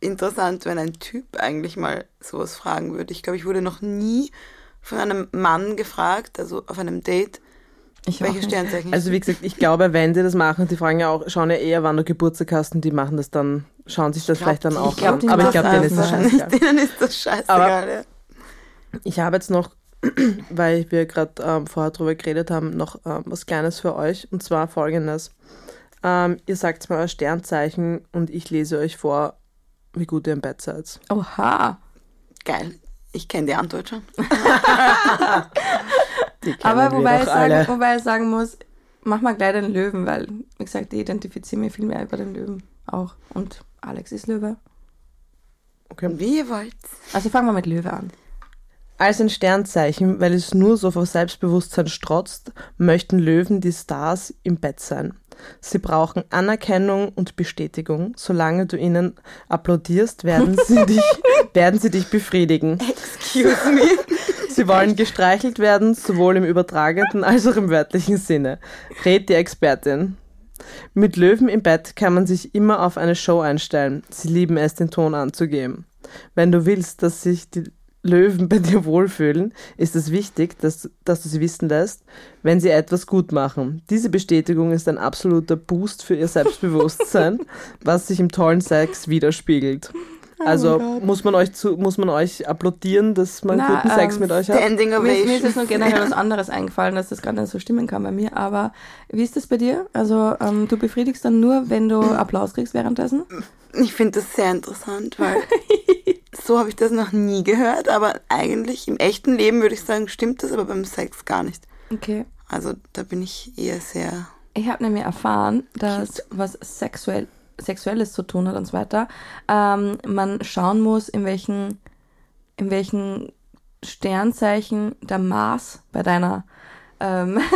interessant, wenn ein Typ eigentlich mal sowas fragen würde. Ich glaube, ich wurde noch nie von einem Mann gefragt, also auf einem Date, Ich welche. Sternzeichen Also wie gesagt, ich glaube, wenn die das machen, die fragen ja auch, schauen ja eher, wann du Geburtstag hast und die machen das dann, schauen sich das vielleicht dann auch glaub, an. Aber ich glaube, denen ist das scheißegal. Denen ist das scheißegal. ja. Ich habe jetzt noch, weil wir gerade ähm, vorher drüber geredet haben, noch ähm, was Kleines für euch. Und zwar folgendes. Ähm, ihr sagt mir euer Sternzeichen und ich lese euch vor, wie gut ihr im Bett seid. Oha. Geil. Ich kenne die Antwort schon. Die Aber wobei ich, sagen, wobei ich sagen muss, mach mal gleich den Löwen, weil, wie gesagt, ich identifiziere mich viel mehr über den Löwen auch. Und Alex ist Löwe. Wie ihr wollt. Also fangen wir mit Löwe an. Als ein Sternzeichen, weil es nur so vor Selbstbewusstsein strotzt, möchten Löwen die Stars im Bett sein. Sie brauchen Anerkennung und Bestätigung. Solange du ihnen applaudierst, werden sie dich, werden sie dich befriedigen. Excuse me. Sie wollen gestreichelt werden, sowohl im übertragenen als auch im wörtlichen Sinne. Red die Expertin. Mit Löwen im Bett kann man sich immer auf eine Show einstellen. Sie lieben es, den Ton anzugeben. Wenn du willst, dass sich die Löwen bei dir wohlfühlen, ist es wichtig, dass, dass du sie wissen lässt, wenn sie etwas gut machen. Diese Bestätigung ist ein absoluter Boost für ihr Selbstbewusstsein, was sich im tollen Sex widerspiegelt. Also Gott. muss man euch zu, muss man euch applaudieren, dass man Na, guten Sex ähm, mit euch hat? Standing Mir, mir ist jetzt Ovation. nur generell was anderes eingefallen, dass das gerade nicht so stimmen kann bei mir. Aber wie ist das bei dir? Also ähm, du befriedigst dann nur, wenn du Applaus kriegst währenddessen? Ich finde das sehr interessant, weil so habe ich das noch nie gehört. Aber eigentlich im echten Leben würde ich sagen, stimmt das, aber beim Sex gar nicht. Okay. Also da bin ich eher sehr. Ich habe nämlich erfahren, dass was sexuell, Sexuelles zu tun hat und so weiter, ähm, man schauen muss, in welchen, in welchen Sternzeichen der Mars bei deiner ähm,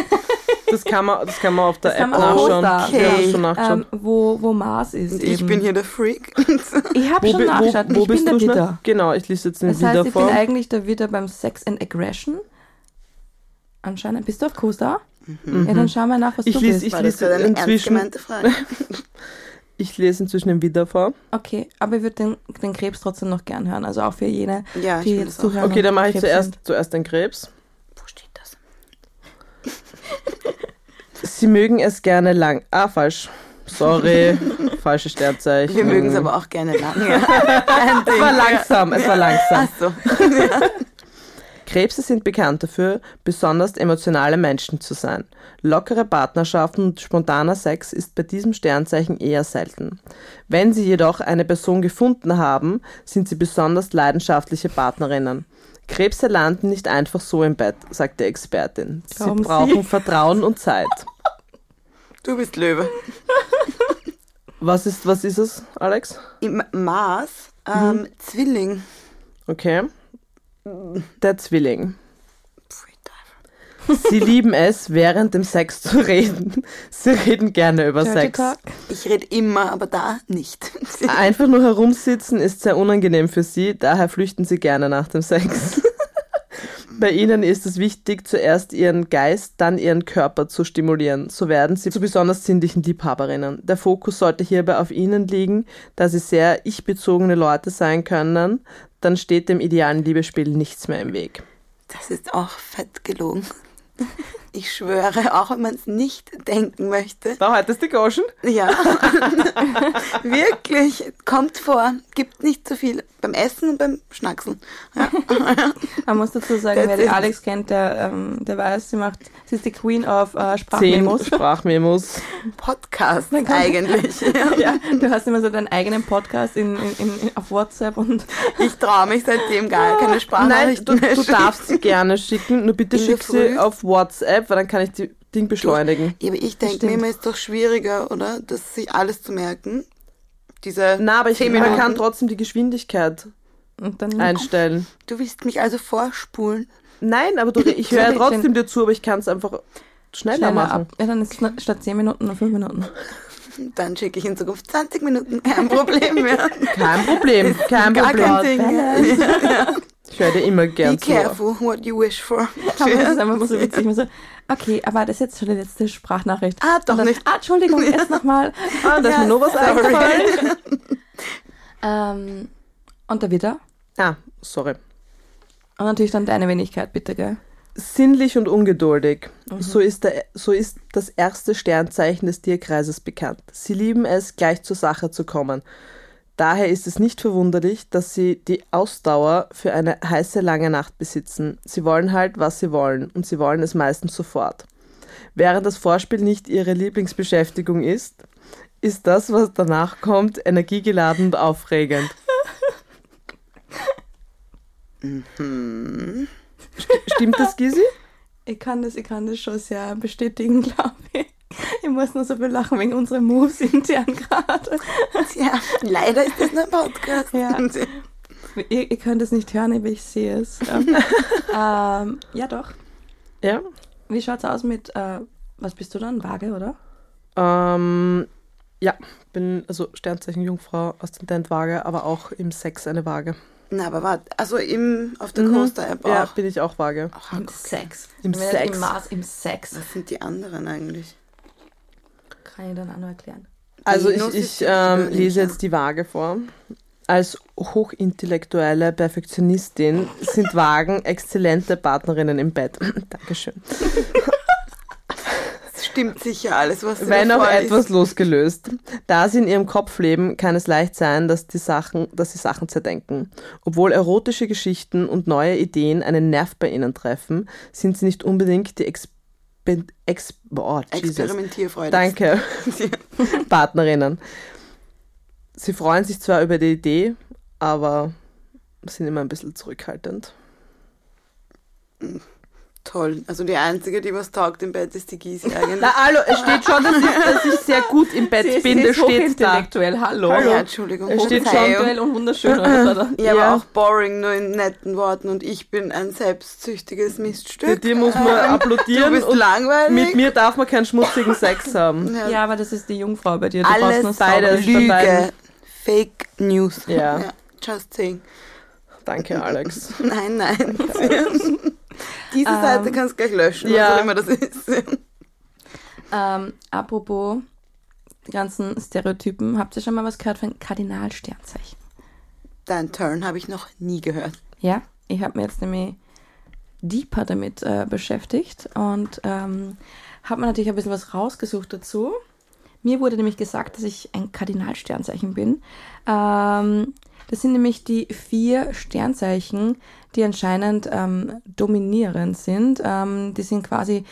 Das kann man, das kann man auf der Das App nachschauen. Wir okay. ähm, wo, wo Mars ist. Und ich eben. bin hier der Freak. Ich habe schon nachgeschaut. ich bin der schnell? Widder. Genau, ich lese jetzt den Das heißt, Widder ich bin vor. eigentlich der Widder beim Sex and Aggression. Anscheinend. Bist du auf Coaster? Ja, dann schau mal nach, was Ich du lese- bist. ich lese eine ernst inzwischen- gemeinte Frage? Ich lese inzwischen den Widder vor. Okay, aber ich würde den, den Krebs trotzdem noch gern hören. Also auch für jene, Ja, die jetzt zuhören. Okay, dann mache ich zuerst, sind. zuerst den Krebs. Wo steht das? Sie mögen es gerne lang. Ah, falsch. Sorry, falsche Sternzeichen. Wir mögen es aber auch gerne lang. Ja. Es war langsam, es war langsam. Ach so. Krebse sind bekannt dafür, besonders emotionale Menschen zu sein. Lockere Partnerschaften und spontaner Sex ist bei diesem Sternzeichen eher selten. Wenn sie jedoch eine Person gefunden haben, sind sie besonders leidenschaftliche Partnerinnen. Krebse landen nicht einfach so im Bett, sagt die Expertin. Sie Glauben Sie? brauchen Vertrauen und Zeit. Du bist Löwe. Was ist, was ist es, Alex? Im Mars, ähm, Mhm. Zwilling. Okay. Der Zwilling. Sie lieben es, während dem Sex zu reden. Sie reden gerne über Dirty Sex. Talk. Ich rede immer, aber da nicht. Einfach nur herumsitzen ist sehr unangenehm für sie, daher flüchten sie gerne nach dem Sex. Bei ihnen ist es wichtig, zuerst ihren Geist, dann ihren Körper zu stimulieren. So werden sie zu besonders sinnlichen Liebhaberinnen. Der Fokus sollte hierbei auf ihnen liegen, da sie sehr ich-bezogene Leute sein können. Dann steht dem idealen Liebespiel nichts mehr im Weg. Das ist auch fett gelogen. Ich schwöre, auch wenn man es nicht denken möchte. Da heute ist die Goschen. Ja, wirklich, kommt vor. Gibt nicht so viel beim Essen und beim Schnackseln. Ja. Man muss dazu sagen, Das wer die Alex kennt, der, ähm, der weiß, sie macht, sie ist die Queen of äh, Zehn Sprachmemos. Sprachmemos. Podcast eigentlich. Ja. Ja, du hast immer so deinen eigenen Podcast in, in, in, auf WhatsApp und Ich traue mich seitdem gar keine Nein, Sprachnachrichten du, mehr du schicken. darfst sie gerne schicken, nur bitte schick sie auf WhatsApp, weil dann kann ich die Ding beschleunigen. Ja, aber ich denke mir immer, ist doch schwieriger, oder? Das sich alles zu merken. Diese Na, aber ich, man kann trotzdem die Geschwindigkeit Und dann einstellen. Du willst mich also vorspulen. Nein, aber du, ich höre ja trotzdem dir zu, aber ich kann es einfach schneller, schneller machen. ab. Ja, dann ist es statt 10 Minuten nur 5 Minuten. Dann schicke ich in Zukunft 20 Minuten, kein Problem mehr. Kein Problem, kein Gar Problem. kein Ding. Ich höre dir immer Be gern zu. careful what you wish for. Aber das ist einfach so witzig. Man so, okay, aber das ist jetzt schon die letzte Sprachnachricht. Ah, doch dann, nicht. Ah, Entschuldigung, jetzt nochmal. Ah, da ist mir nur was eingefallen. Ähm, und der Widder. Ah, sorry. Und natürlich dann deine Wenigkeit, bitte, gell? Sinnlich und ungeduldig. So, ist der, so ist das erste Sternzeichen des Tierkreises bekannt. Sie lieben es, gleich zur Sache zu kommen. Daher ist es nicht verwunderlich, dass sie die Ausdauer für eine heiße lange Nacht besitzen. Sie wollen halt, was sie wollen, und sie wollen es meistens sofort. Während das Vorspiel nicht ihre Lieblingsbeschäftigung ist, ist das, was danach kommt, energiegeladen und aufregend. Stimmt das, Gisi? Ich kann das, ich kann das schon sehr bestätigen, glaube ich. Ich muss nur so viel lachen wegen unserer Moves intern gerade. Ja, leider ist das nur ein Podcast. Ja. Ihr, ihr könnt es nicht hören, aber ich sehe es. Ja, ähm, ja doch. Ja. Wie schaut's aus mit, äh, was bist du dann? Waage, oder? Ähm, ja, bin also Sternzeichen Jungfrau, Aszendent Waage, aber auch im Sex eine Waage. Na, aber warte, also im, auf der Mhm. Coaster-App Ja, auch. bin ich auch Waage. Ach, Im okay. Sex. Im Sex. Im Mars, im Sex. Was sind die anderen eigentlich? Kann ich dann auch noch erklären. Also ich, ich ähm, lese jetzt die Waage vor. Als hochintellektuelle Perfektionistin sind Wagen exzellente Partnerinnen im Bett. Dankeschön. Es stimmt sicher alles, was du Wenn auch etwas losgelöst. Da sie in ihrem Kopf leben, kann es leicht sein, dass, die Sachen, dass sie Sachen zerdenken. Obwohl erotische Geschichten und neue Ideen einen Nerv bei ihnen treffen, sind sie nicht unbedingt die Exper Ex oh. Experimentierfreude. Danke. Partnerinnen. Sie freuen sich zwar über die Idee, aber sind immer ein bisschen zurückhaltend. Toll. Also die Einzige, die was taugt im Bett, ist die Gysi eigentlich. Na, hallo, es steht schon, dass ich, dass ich sehr gut im Bett bin, das steht da. hochintellektuell, hallo. Hallo. Ja, Entschuldigung. Es steht Verzeihung. Intellektuell und wunderschön. Oder? Ja, Ja. aber auch boring, nur in netten Worten. Und ich bin ein selbstsüchtiges Miststück. dir muss man Du applaudieren bist und langweilig. mit mir darf man keinen schmutzigen Sex haben. Ja, Ja, aber das ist die Jungfrau bei dir. Du brauchst alles nur beides. Lüge. Fake News. Ja. Just saying. Danke, Alex. Nein, nein. Diese Ähm, Seite kannst du gleich löschen, ja. was auch immer das ist. Ähm, apropos die ganzen Stereotypen, habt ihr schon mal was gehört von Kardinalsternzeichen? Dein Turn habe ich noch nie gehört. Ja, ich habe mir jetzt nämlich deeper damit äh, beschäftigt und ähm, habe mir natürlich ein bisschen was rausgesucht dazu. Mir wurde nämlich gesagt, dass ich ein Kardinalsternzeichen bin. Ähm, Das sind nämlich die vier Sternzeichen, die anscheinend ähm, dominierend sind. Ähm, die sind quasi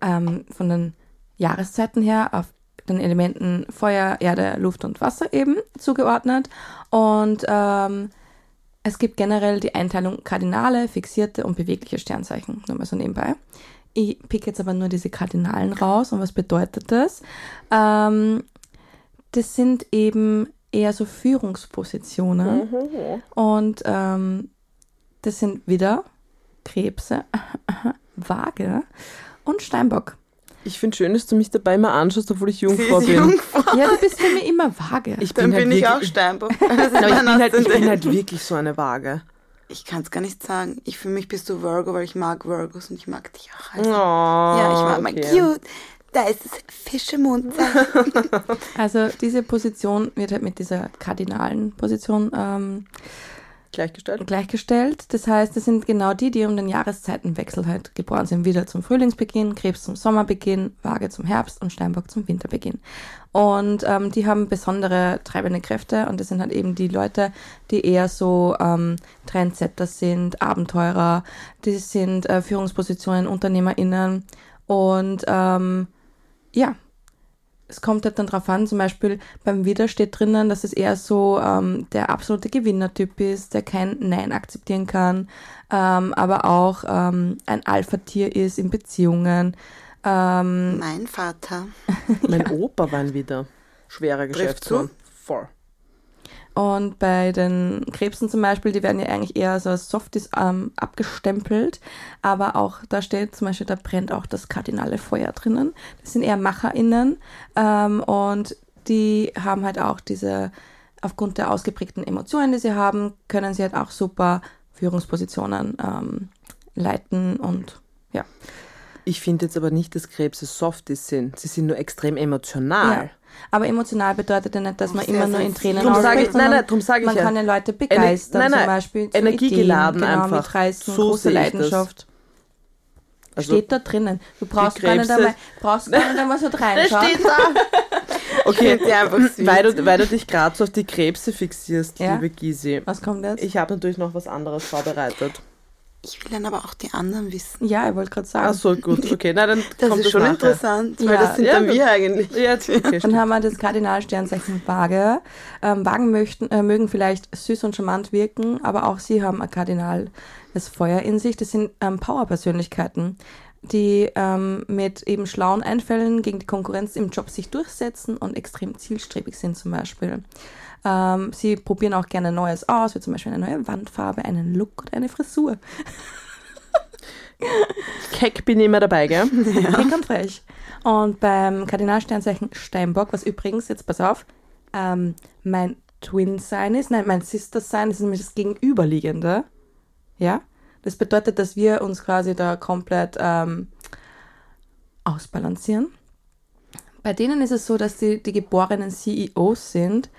ähm, von den Jahreszeiten her auf den Elementen Feuer, Erde, Luft und Wasser eben zugeordnet. Und ähm, es gibt generell die Einteilung kardinale, fixierte und bewegliche Sternzeichen. Nur mal so nebenbei. Ich pick jetzt aber nur diese Kardinalen raus. Und was bedeutet das? Ähm, das sind eben eher so Führungspositionen. Und ähm, das sind wieder Krebse, Waage und Steinbock. Ich finde schön, dass du mich dabei immer anschaust, obwohl ich Jungfrau bin. Jungfrau. Ja, du bist für mich immer vage. Ich Dann halt bin ich auch Steinbock. Ich, bin halt, ich bin halt wirklich so eine Waage. Ich kann es gar nicht sagen. Ich für mich bist du Virgo, weil ich mag Virgos und ich mag dich auch. Also. Oh, ja, ich war mal okay. cute. Da ist das Fischemmondzeichen. Also diese Position wird halt mit dieser kardinalen Position ähm, Gleichgestellt. gleichgestellt. Das heißt, das sind genau die, die um den Jahreszeitenwechsel halt geboren sind. Wieder zum Frühlingsbeginn, Krebs zum Sommerbeginn, Waage zum Herbst und Steinbock zum Winterbeginn. Und ähm, die haben besondere treibende Kräfte und das sind halt eben die Leute, die eher so ähm, Trendsetter sind, Abenteurer, die sind äh, Führungspositionen, UnternehmerInnen und ähm, ja, es kommt halt dann drauf an, zum Beispiel beim Widder steht drinnen, dass es eher so ähm, der absolute Gewinnertyp ist, der kein Nein akzeptieren kann, ähm, aber auch ähm, ein Alpha-Tier ist in Beziehungen. Ähm, mein Vater. Mein Opa war wieder schwerer Trifft Geschäftsmann. Voll. Und bei den Krebsen zum Beispiel, die werden ja eigentlich eher so als Softies ähm, abgestempelt, aber auch da steht zum Beispiel, da brennt auch das kardinale Feuer drinnen. Das sind eher MacherInnen ähm, und die haben halt auch diese, aufgrund der ausgeprägten Emotionen, die sie haben, können sie halt auch super Führungspositionen ähm, leiten und ja. Ich finde jetzt aber nicht, dass Krebse Softies sind. Sie sind nur extrem emotional. ja. Aber emotional bedeutet ja nicht, dass man Sehr immer nur in. Tränen Drum sage ich- nein, nein, drum sage ich Man ja. kann ja Leute begeistern, nein, nein, zum Beispiel zu energiegeladen Ideen, genau, einfach. mitreißen, So große. Leidenschaft. Also- steht da drinnen. Du brauchst gar nicht einmal, brauchst gar nicht einmal so reinschauen. Okay, die einfach süß. weil du, weil du dich gerade so auf die Krebse fixierst, Ja. liebe Gysi. Was kommt jetzt? Ich habe natürlich noch was anderes vorbereitet. Ich will dann aber auch die anderen wissen. ja, ich wollte gerade sagen. Ach so, gut. Okay, na dann Das kommt ist schon nachher. interessant, weil Ja. das sind Ja, dann wir eigentlich. Ja, okay, Dann haben wir das Kardinalsternzeichen Waage. Ähm, Wagen möchten, äh, mögen vielleicht süß und charmant wirken, aber auch sie haben ein kardinales Feuer in sich. Das sind ähm, Power-Persönlichkeiten, die ähm, mit eben schlauen Einfällen gegen die Konkurrenz im Job sich durchsetzen und extrem zielstrebig sind zum Beispiel. Ähm, sie probieren auch gerne Neues aus, wie zum Beispiel eine neue Wandfarbe, einen Look oder eine Frisur. Keck bin ich immer dabei, gell? Pink und frech. Und beim Kardinalsternzeichen Steinbock, was übrigens, jetzt pass auf, ähm, mein Twin-Sign ist, nein, mein Sister-Sign ist nämlich das Gegenüberliegende. Ja? Das bedeutet, dass wir uns quasi da komplett ähm, ausbalancieren. Bei denen ist es so, dass die, die geborenen CEOs sind.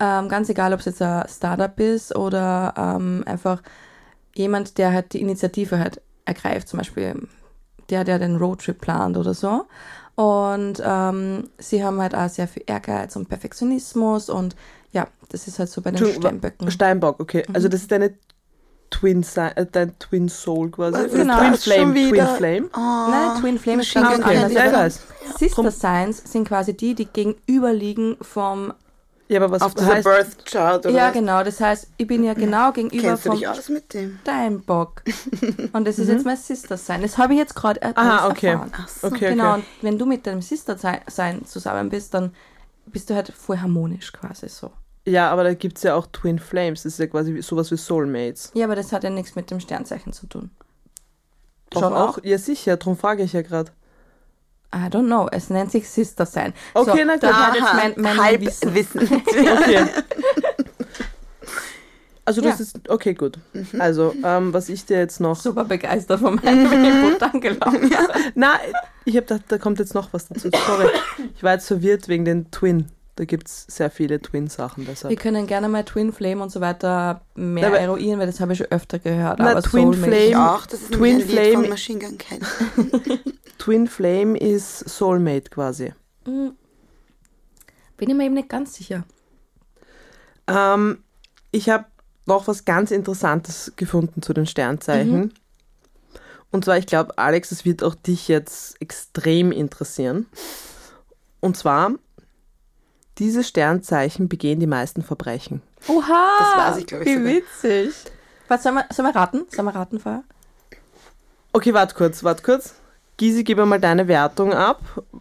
Ähm, ganz egal, ob es jetzt ein Startup ist oder ähm, einfach jemand, der halt die Initiative halt ergreift, zum Beispiel der, der den Roadtrip plant oder so. Und ähm, sie haben halt auch sehr viel Ehrgeiz und Perfektionismus und ja, das ist halt so bei den Steinböcken. Steinbock, okay. Also das ist deine Twin, äh, dein Twin Soul quasi. Was Oder genau. Twin schon Flame. Twin wieder? Flame. Oh, Nein, Twin Flame ist Gun okay. anders. Ja, ich weiß. Sister Signs sind quasi die, die gegenüberliegen vom. Ja, aber was Auf dieser heißt... Birth Chart oder ja, was? genau. Das heißt, ich bin ja genau gegenüber Kennst du vom dich aus mit dem? Steinbock. Und das ist jetzt mein Sister Sign. Das habe ich jetzt gerade erst Aha, okay. erfahren. Ach so. Okay, Genau, okay. und wenn du mit deinem Sister Sign zusammen bist, dann bist du halt voll harmonisch quasi so. Ja, aber da gibt es ja auch Twin Flames. Das ist ja quasi sowas wie Soulmates. Ja, aber das hat ja nichts mit dem Sternzeichen zu tun. Doch Schon auch? Ja, sicher. Darum frage ich ja gerade. I don't know. Es nennt sich Sister Sign. Okay, so, na gut. da hat jetzt mein, mein halb Wissen. Wissen. Okay. Also das Ja. ist... Okay, gut. Also, ähm, was ich dir jetzt noch... Super begeistert von meinem Input. Danke, Laura. Na, ich habe gedacht, da kommt jetzt noch was dazu. Sorry. Ich war jetzt verwirrt wegen den Twin. Da gibt es sehr viele Twin-Sachen Wir können gerne mal Twin Flame und so weiter mehr Aber- eruieren, weil das habe ich schon öfter gehört. Na, aber Twin Soulmate- Flame- Ich auch, das ist Twin ein Lied Flame- von Machine Gun Kelly. Twin Flame ist Soulmate quasi. Hm. Bin ich mir eben nicht ganz sicher. Ähm, ich habe noch was ganz Interessantes gefunden zu den Sternzeichen. Und zwar, ich glaube, Alex, es wird auch dich jetzt extrem interessieren. Und zwar, diese Sternzeichen begehen die meisten Verbrechen. Oha! Das weiß ich, glaub ich, Wie sogar. witzig. Was, sollen wir, sollen wir raten? Sollen wir raten vorher? Okay, warte kurz, warte kurz. Gysi, gib mir mal deine Wertung ab.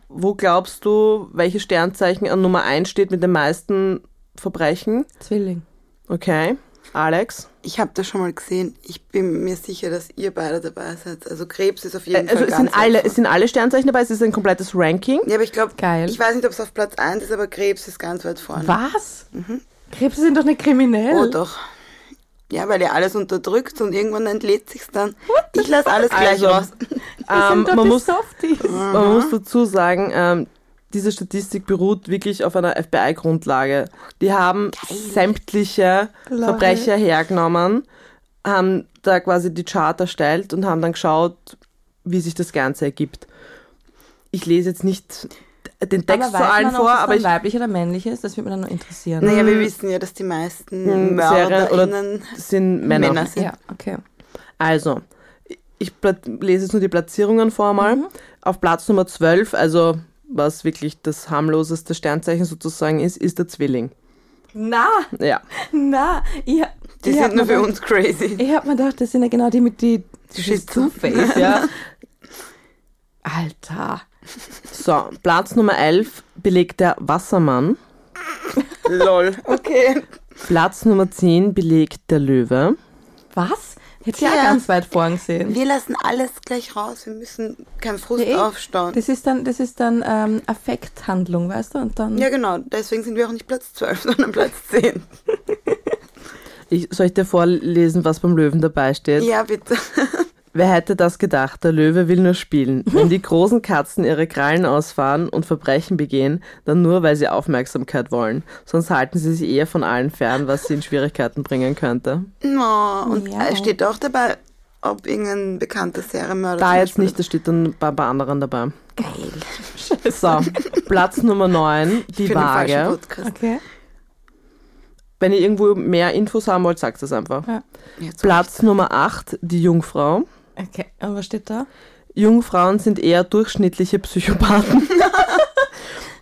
Wo glaubst du, welches Sternzeichen an Nummer 1 steht mit den meisten Verbrechen? Zwilling. Okay. Alex? Ich habe das schon mal gesehen. Ich bin mir sicher, dass ihr beide dabei seid. Also Krebs ist auf jeden Äh, Also Fall es ganz sind, alle, weit es sind alle Sternzeichen dabei, es ist ein komplettes Ranking. Ja, aber ich glaube, Geil. ich weiß nicht, ob es auf Platz 1 ist, aber Krebs ist ganz weit vorne. Was? Krebse sind doch nicht kriminell. Oh doch. Ja, weil ihr alles unterdrückt und irgendwann entlädt sich's dann. Ich lasse alles gleich Also, raus. Das Ähm, sind doch man, die muss, Softies. man muss dazu sagen, ähm, diese Statistik beruht wirklich auf einer FBI-Grundlage. Die haben sämtliche Love Verbrecher hergenommen, haben da quasi die Chart erstellt und haben dann geschaut, wie sich das Ganze ergibt. Ich lese jetzt nicht den Text weiß allen man, vor, ob es aber ich weiblich oder männlich ist? Das würde mich dann nur interessieren. Naja, wir wissen ja, dass die meisten Hm, Serien oder MörderInnen sind Männer. Männer sind. Ja, okay. Also, ich lese jetzt nur die Platzierungen vor mal. Mhm. Auf Platz Nummer 12, also was wirklich das harmloseste Sternzeichen sozusagen ist, ist der Zwilling. Na, Ja. na. Ich, Die ich sind nur für gedacht- uns crazy. Ich hab mir gedacht, das sind ja genau die mit die Schizo. Two-Face, ja. Alter. So, Platz Nummer 11 belegt der Wassermann. Lol. Okay. Platz Nummer 10 belegt der Löwe. Was? Hätte ich ja Tja. ganz weit vorn gesehen. Wir lassen alles gleich raus. Wir müssen keinen Frust Ja, eh. aufstauen. Das ist dann, das ist dann ähm, Affekthandlung, weißt du? Und dann. Ja, genau. Deswegen sind wir auch nicht Platz 12, sondern Platz 10. Ich, soll ich dir vorlesen, was beim Löwen dabei steht? Ja, bitte. Wer hätte das gedacht? Der Löwe will nur spielen. Wenn die großen Katzen ihre Krallen ausfahren und Verbrechen begehen, dann nur, weil sie Aufmerksamkeit wollen. Sonst halten sie sich eher von allen fern, was sie in Schwierigkeiten bringen könnte. No. Und Ja. es steht auch dabei, ob irgendein bekannter Serienmörder Da jetzt nicht, das steht dann bei, bei anderen dabei. Geil. So, Platz Nummer 9, die für Waage. Okay. Wenn ihr irgendwo mehr Infos haben wollt, sagt es einfach. Ja. Platz Nummer 8, die Jungfrau. Okay. Und was steht da? Jungfrauen sind eher durchschnittliche Psychopathen.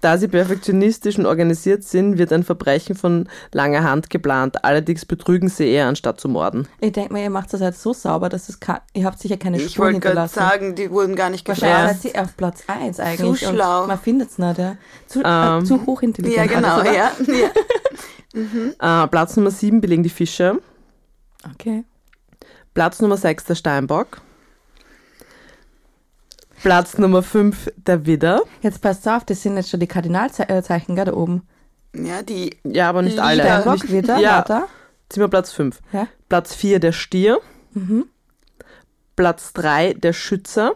Da sie perfektionistisch und organisiert sind, wird ein Verbrechen von langer Hand geplant. Allerdings betrügen sie eher, anstatt zu morden. Ich denke mir, ihr macht das jetzt so sauber, dass es kann, ihr habt sicher keine Ich Spuren wollte gerade hinterlassen. sagen, die wurden gar nicht Wahrscheinlich gefragt. seid ihr auf Platz 1 eigentlich. Zu und schlau. Man findet es nicht, ja. Zu, äh, Ähm, zu hochintelligent. Ja, genau, alles, oder? ja. ja. Äh, Platz Nummer 7 belegen die Fische. Okay. Platz Nummer 6 der Steinbock. Platz Nummer 5 der Widder. Jetzt passt auf, das sind jetzt schon die Kardinalzeichen, gell, da oben. Ja, die Ja, aber nicht alle. Steinbock, Nicht, wieder, ja, weiter. ziehen wir Platz 5. Ja. Platz 4 der Stier. Mhm. Platz 3 der Schütze.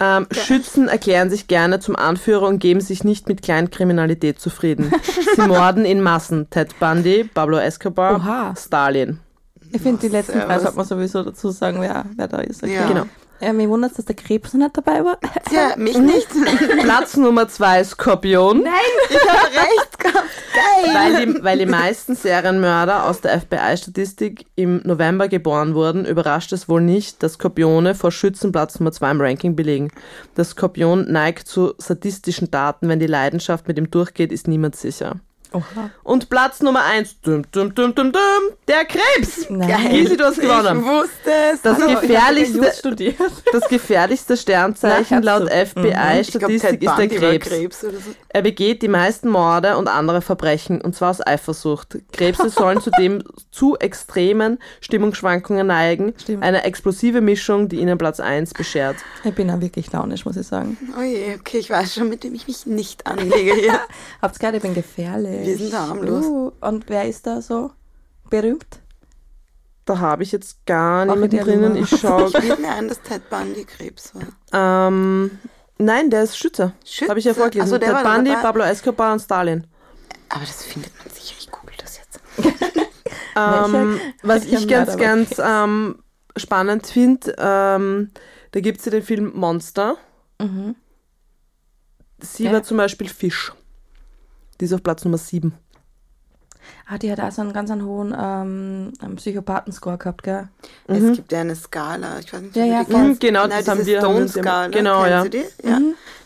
Ähm, Schützen erklären sich gerne zum Anführer und geben sich nicht mit Kleinkriminalität zufrieden. Sie morden in Massen. Ted Bundy, Pablo Escobar, Oha. Stalin. Ich finde, die letzten drei sollte man sowieso dazu sagen, wer, wer da ist. Okay. Ja. Genau. Ja, mir wundert dass der Krebs noch nicht dabei war. Ja, mich nicht. Platz Nummer 2 Skorpion. Ich habe recht gehabt. Geil. Weil die, weil die meisten Serienmörder aus der FBI-Statistik im November geboren wurden, überrascht es wohl nicht, dass Skorpione vor Schützen Platz Nummer 2 im Ranking belegen. Der Skorpion neigt zu sadistischen Taten. Wenn die Leidenschaft mit ihm durchgeht, ist niemand sicher. Oha. Und Platz Nummer 1, dum, dum, dum, dum, dum, der Krebs. Nein. Easy, du hast Ich gewonnen. wusste es. Das Hallo, ich gefährlichste, das gefährlichste Sternzeichen Na, laut ich FBI-Statistik Ted ist der Krebs. Krebs oder so. Er begeht die meisten Morde und andere Verbrechen, und zwar aus Eifersucht. Krebse sollen zudem zu extremen Stimmungsschwankungen neigen. Stimmt. Eine explosive Mischung, die ihnen Platz 1 beschert. Ich bin auch wirklich launisch, muss ich sagen. Oh je, okay, ich weiß schon, mit dem ich mich nicht anlege hier. Habt's gehört, ich bin gefährlich. Wir sind harmlos. Uh, und wer ist da so berühmt? Da habe ich jetzt gar niemanden drinnen. Ich schaue. Ich bilde mir ein, dass Ted Bundy Krebs war. ähm, nein, der ist Schütze. Schütze? Habe ich ja vorgelesen. Ach so, der Ted Bundy, dabei. Pablo Escobar und Stalin. Aber das findet man sicher. Ich google das jetzt. Ähm, was ich ganz, ganz ähm, spannend finde, ähm, da gibt es ja den Film Monster. Mhm. Sie Ja. war zum Beispiel Fisch. Die ist auf Platz Nummer 7. Ah, die hat auch so einen ganz einen hohen ähm, Psychopathen-Score gehabt, gell? Es gibt ja eine Skala. Ich weiß nicht, Ja, ja, die kennst. Genau, Nein, das haben wir- Stone-Skala. immer- genau, ja. du die? Ja.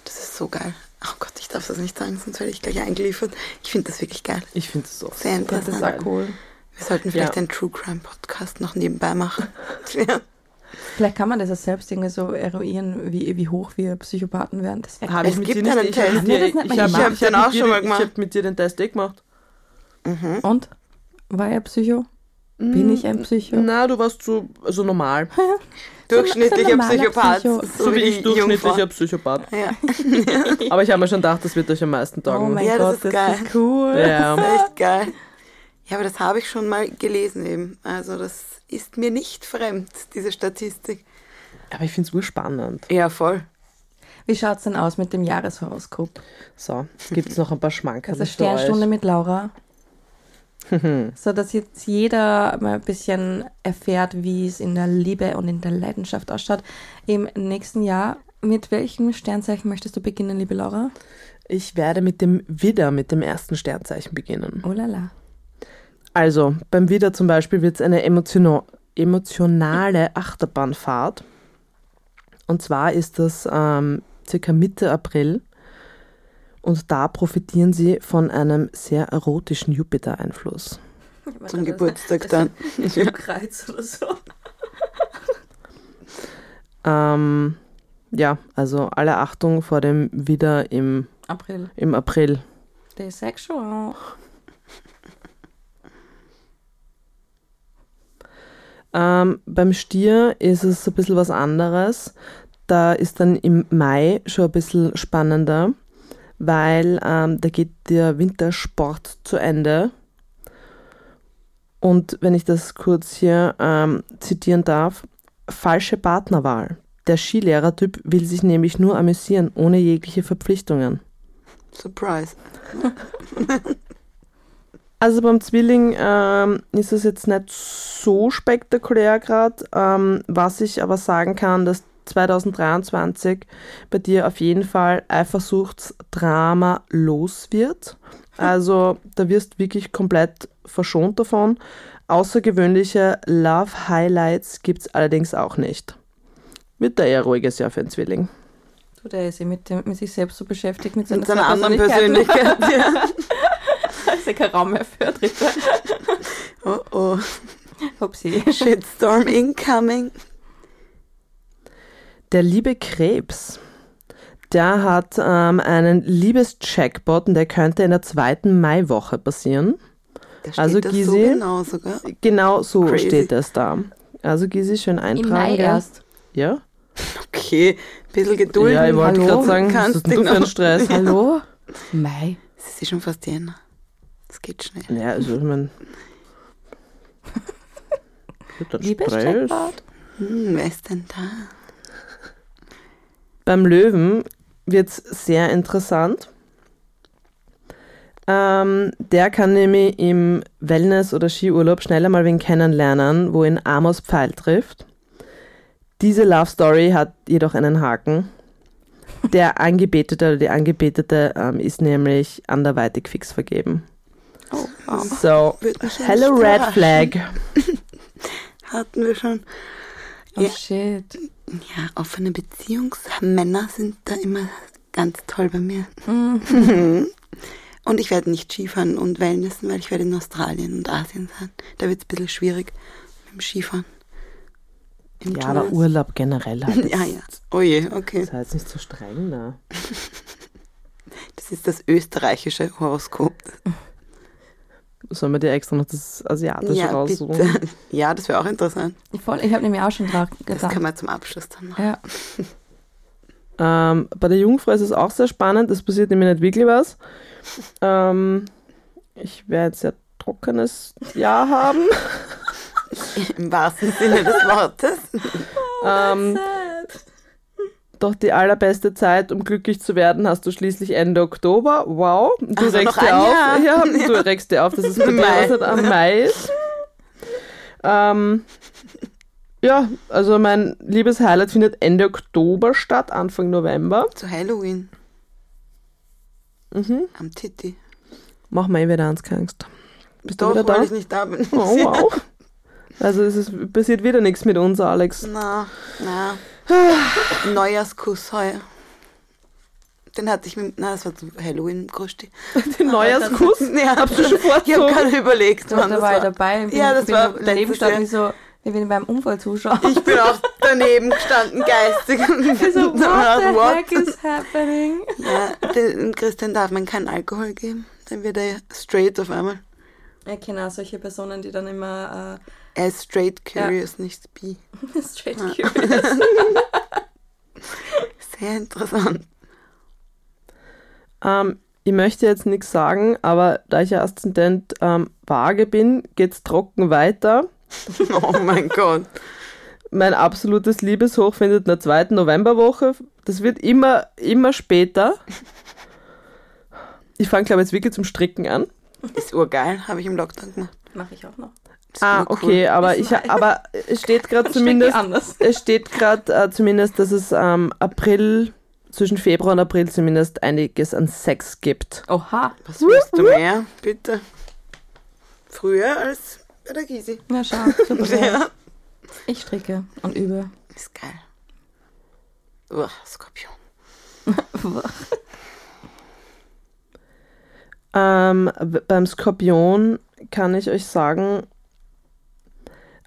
Das ist so geil. Oh Gott, ich darf das nicht sagen, sonst werde ich gleich eingeliefert. Ich finde das wirklich geil. Ich finde es so. Sehr Das ist interessant. auch cool. Wir sollten vielleicht Ja. einen True Crime Podcast noch nebenbei machen. ja. Vielleicht kann man das ja selbst irgendwie so eruieren, wie, wie hoch wir Psychopathen werden. Das wäre Habe ich Es mit gibt dir einen nicht, ich habe Nee, das ich hab, gemacht. Ich hab auch schon mal gemacht. Ich habe mit dir den Test eh gemacht. Und? War er Psycho? Bin ich ein Psycho? Na, du warst so also normal. Durchschnittlicher normaler Psychopath. Psycho. So wie ich durchschnittlicher Jungfrau. Psychopath. Ja. Aber ich habe mir schon gedacht, das wird euch am meisten Oh taugen. mein Ja, das Gott, ist das geil. ist cool. ja. Das ist echt geil. Ja, aber das habe ich schon mal gelesen eben. Also das ist mir nicht fremd, diese Statistik. Aber ich finde es urspannend. Ja, voll. Wie schaut's denn aus mit dem Jahreshoroskop? So, gibt es noch ein paar Schmankerl Also Sternstunde euch. mit Laura. so dass jetzt jeder mal ein bisschen erfährt, wie es in der Liebe und in der Leidenschaft ausschaut im nächsten Jahr. Mit welchem Sternzeichen möchtest du beginnen, liebe Laura? Ich werde mit dem Widder, mit dem ersten Sternzeichen beginnen. Oh la la. Also, beim Widder zum Beispiel wird es eine emotiono- emotionale Achterbahnfahrt. Und zwar ist das ähm, circa Mitte April. Und da profitieren sie von einem sehr erotischen Jupiter-Einfluss. Zum Geburtstag dann. Kreuz oder so. Ähm, ja, also alle Achtung vor dem Widder im, April. im April. Der sexual. Ähm, beim Stier ist es ein bisschen was anderes. Da ist dann im Mai schon ein bisschen spannender, weil ähm, da geht der Wintersport zu Ende. Und wenn ich das kurz hier ähm, zitieren darf, falsche Partnerwahl. Der Skilehrertyp will sich nämlich nur amüsieren, ohne jegliche Verpflichtungen. Surprise. Also beim Zwilling ähm, ist es jetzt nicht so spektakulär gerade. Ähm, was ich aber sagen kann, dass 2023 bei dir auf jeden Fall Eifersuchtsdrama los wird. Also da wirst wirklich komplett verschont davon. Außergewöhnliche Love Highlights gibt es allerdings auch nicht. Wird da eher ruhiges Jahr für einen Zwilling. Du, der ist ja mit, dem, mit sich selbst so beschäftigt, mit seiner Mit seiner anderen Persönlichkeiten. Persönlichkeit. ja. Ist ja kein Raum mehr für Dritte. Oh oh. Hupsi. Shitstorm incoming. Der liebe Krebs, der hat ähm, einen Liebes-Jackpot und der könnte in der zweiten Maiwoche passieren. Also das Gysi- so genau sogar. Genau so Crazy. steht es da. Also Gysi, schön eintragen. Im Mai erst. Ja? Okay, ein bisschen Geduld. ja, ich wollte hallo, gerade sagen, was kannst ist denn du für einen noch- Stress? Hallo? Mai. Es ist schon fast Jänner. Es geht schnell. Ja, also ich meine... Liebes-Jackpot. Hm, wer ist denn da? Beim Löwen wird es sehr interessant. Ähm, der kann nämlich im Wellness- oder Skiurlaub schneller mal wen kennenlernen, wo ihn Amos Pfeil trifft. Diese Love Story hat jedoch einen Haken. Der Angebetete oder die Angebetete ähm, ist nämlich anderweitig fix vergeben. Oh, wow. So, hello Red. Flag. Hatten wir schon. Oh Ja. shit. Ja, offene Beziehungsmänner sind da immer ganz toll bei mir. Mhm. Und ich werde nicht Skifahren und Wellnessen, weil ich werde in Australien und Asien sein. Da wird es ein bisschen schwierig mit dem Skifahren. Im Ja, aber. Urlaub generell halt. Ja, ja. Oh je, okay. Sei jetzt nicht so streng, ne? Das ist das österreichische Horoskop. Sollen wir dir extra noch das Asiatische ja, raussuchen? bitte. Ja, das wäre auch interessant. Voll, ich habe nämlich auch schon dran Das kann man zum Abschluss dann machen. Ja. Ähm, bei der Jungfrau ist es auch sehr spannend. Es passiert nämlich nicht wirklich was. Ähm, ich werde jetzt sehr trockenes Jahr haben. Im wahrsten Sinne des Wortes. ähm, doch die allerbeste Zeit, um glücklich zu werden, hast du schließlich Ende Oktober. Wow. Du Also regst dir auf. Jahr. Ja, du regst dir auf, dass es Mai. nicht am Mai ist. Ähm, ja, also mein liebes Highlight findet Ende Oktober statt, Anfang November. Zu Halloween. Mhm. Am Titi. Mach mal eh wieder ans Angst. Bist du Doch, wieder weil da? ich nicht da bin. Oh, wow. Also es ist, passiert wieder nichts mit uns, Alex. Na, na. Neujahrskuss heuer. Den hatte ich mit, na, das war zu Halloween, Krusti. Den Neujahrskuss? Ja, Habst du schon Ich habe vorgezogen? gerade überlegt, wann da das war ich dabei. Ja, das bin war daneben letztes gestanden, Jahr. wie so, ich bin beim Unfall zuschauen. Ich bin auch daneben gestanden, geistig. Ich so, Und hab what the what? heck is happening? Ja, den Christian darf man keinen Alkohol geben. Dann wird er straight auf einmal. Ich kenne auch solche Personen, die dann immer Er ist straight curious, nicht bi. straight curious. Sehr interessant. Ähm, ich möchte jetzt nichts sagen, aber da ich ja Aszendent ähm, vage bin, geht's trocken weiter. Oh mein Gott. Mein absolutes Liebeshoch findet in der zweiten Novemberwoche. Das wird immer, immer später. Ich fange, glaube ich, jetzt wirklich zum Stricken an. Ist urgeil, habe ich im Lockdown gemacht. Mache ich auch noch. Ah, okay, aber ich, aber es steht gerade zumindest, anders. es steht gerade äh, zumindest, dass es ähm, April, zwischen Februar und April zumindest einiges an Sex gibt. Oha. Was willst du mehr? Bitte. Früher als bei der Gysi. Na schau, super. Ja. Ich stricke und übe. Ist geil. Uah, Skorpion. Ähm, beim Skorpion kann ich euch sagen,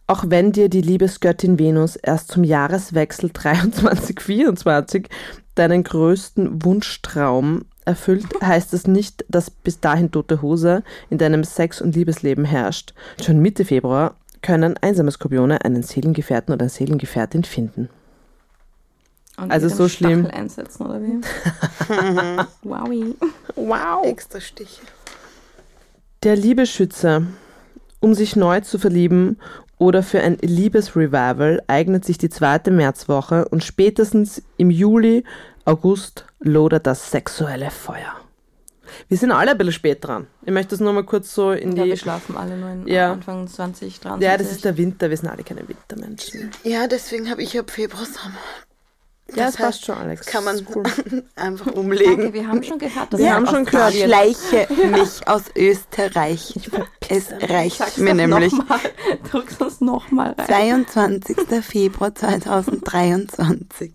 auch wenn dir die Liebesgöttin Venus erst zum Jahreswechsel 23-24 deinen größten Wunschtraum erfüllt, heißt es nicht, dass bis dahin tote Hose in deinem Sex- und Liebesleben herrscht. Schon Mitte Februar können einsame Skorpione einen Seelengefährten oder eine Seelengefährtin finden. Und Also so schlimm. Stachel einsetzen, oder wie? Wowi. Wow! Extra Stiche. Der Liebeschütze. Um sich neu zu verlieben oder für ein Liebesrevival eignet sich die zweite Märzwoche und spätestens im Juli, August lodert das sexuelle Feuer. Wir sind alle ein bisschen spät dran. Ich möchte das nur mal kurz so in Ja, die. wir schlafen alle nur in Ja. Anfang 2023. Ja, das ist der Winter, wir sind alle keine Wintermenschen. Ja, deswegen habe ich ab Februar Sommer. Ja, Das das passt heißt, schon, Alex. Kann man cool. einfach Danke, umlegen. wir haben schon gehört, dass Wir haben aus schon gehört, Ich schleiche mich aus Österreich. Es reicht Sag's mir nämlich. Drück's uns nochmal rein. 22. Februar 2023.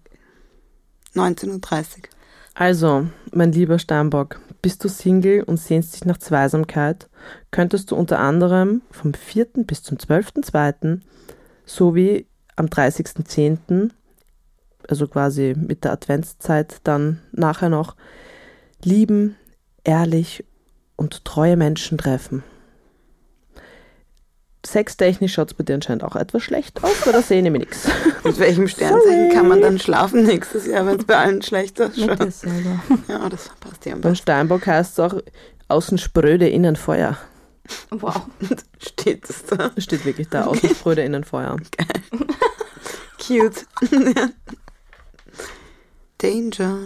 19.30 Uhr. Also, mein lieber Steinbock, bist du Single und sehnst dich nach Zweisamkeit, könntest du unter anderem vom 4. bis zum 12.2. sowie am 30.10., also quasi mit der Adventszeit dann nachher noch, lieben, ehrlich und treue Menschen treffen. Sextechnisch schaut es bei dir anscheinend auch etwas schlecht aus, aber da sehe ich nämlich nichts. Mit welchem Sternzeichen kann man dann schlafen nächstes Jahr, wenn es bei allen schlecht ausschaut? Ja, das passt ja am Beim besten. Steinbock heißt es auch außen spröde, innen Feuer. Wow. Steht es da. Steht wirklich da, außen spröde, innen Feuer. Cute. Danger.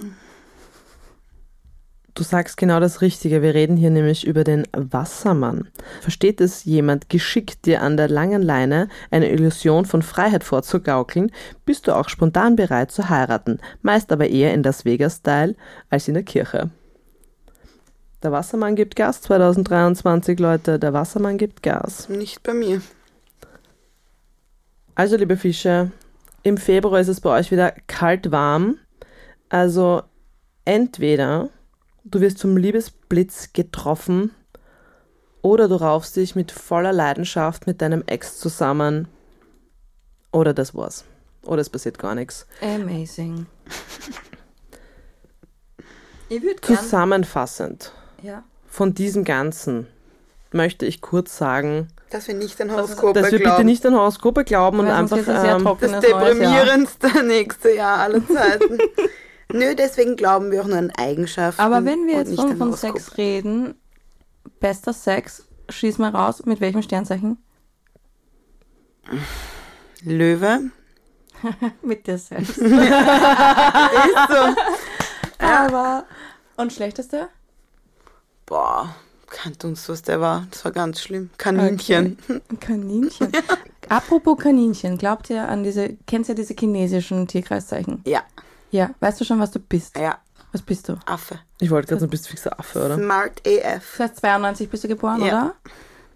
Du sagst genau das Richtige. Wir reden hier nämlich über den Wassermann. Versteht es jemand geschickt, dir an der langen Leine eine Illusion von Freiheit vorzugaukeln, bist du auch spontan bereit zu heiraten, meist aber eher in Las Vegas-Style als in der Kirche. Der Wassermann gibt Gas 2023, Leute. Der Wassermann gibt Gas. Nicht bei mir. Also, liebe Fische, im Februar ist es bei euch wieder kalt warm. Also, entweder du wirst vom Liebesblitz getroffen oder du raufst dich mit voller Leidenschaft mit deinem Ex zusammen. Oder das war's. Oder es passiert gar nichts. Amazing. Ich würde gern... Zusammenfassend Ja. von diesem Ganzen möchte ich kurz sagen, Dass wir nicht an Horoskope dass wir bitte glauben. nicht an Horoskope glauben und Weil sonst einfach. ein Ähm, das Jahr. deprimierendste nächste Jahr aller Zeiten. Nö, deswegen glauben wir auch nur an Eigenschaften. Aber wenn wir jetzt von, von. Sex reden, bester Sex, schieß mal raus, mit welchem Sternzeichen? Löwe. mit dir selbst. Ist so. Aber... Und schlechteste? Boah, kennt uns, was der war. Das war ganz schlimm. Kaninchen. Kaninchen. Apropos Kaninchen, glaubt ihr an diese, kennst du ja diese chinesischen Tierkreiszeichen? Ja, Ja, weißt du schon, was du bist? ja, Was bist du? Affe. ich wollte gerade so ein bisschen fixer Affe, oder? Smart AF. Das heißt 92 bist du geboren, Ja. oder?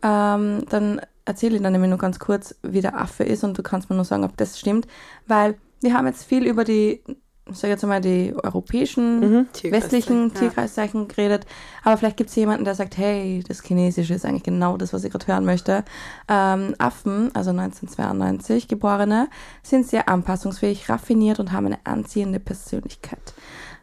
ähm, dann erzähle ich dann nämlich nur ganz kurz, wie der Affe ist und du kannst mir nur sagen, ob das stimmt, weil wir haben jetzt viel über die, sag jetzt mal, die europäischen, Mhm. westlichen ja. Tierkreiszeichen geredet, aber vielleicht gibt es jemanden, der sagt, hey, das Chinesische ist eigentlich genau das, was ich gerade hören möchte. Ähm, Affen, also 1992 Geborene, sind sehr anpassungsfähig, raffiniert und haben eine anziehende Persönlichkeit.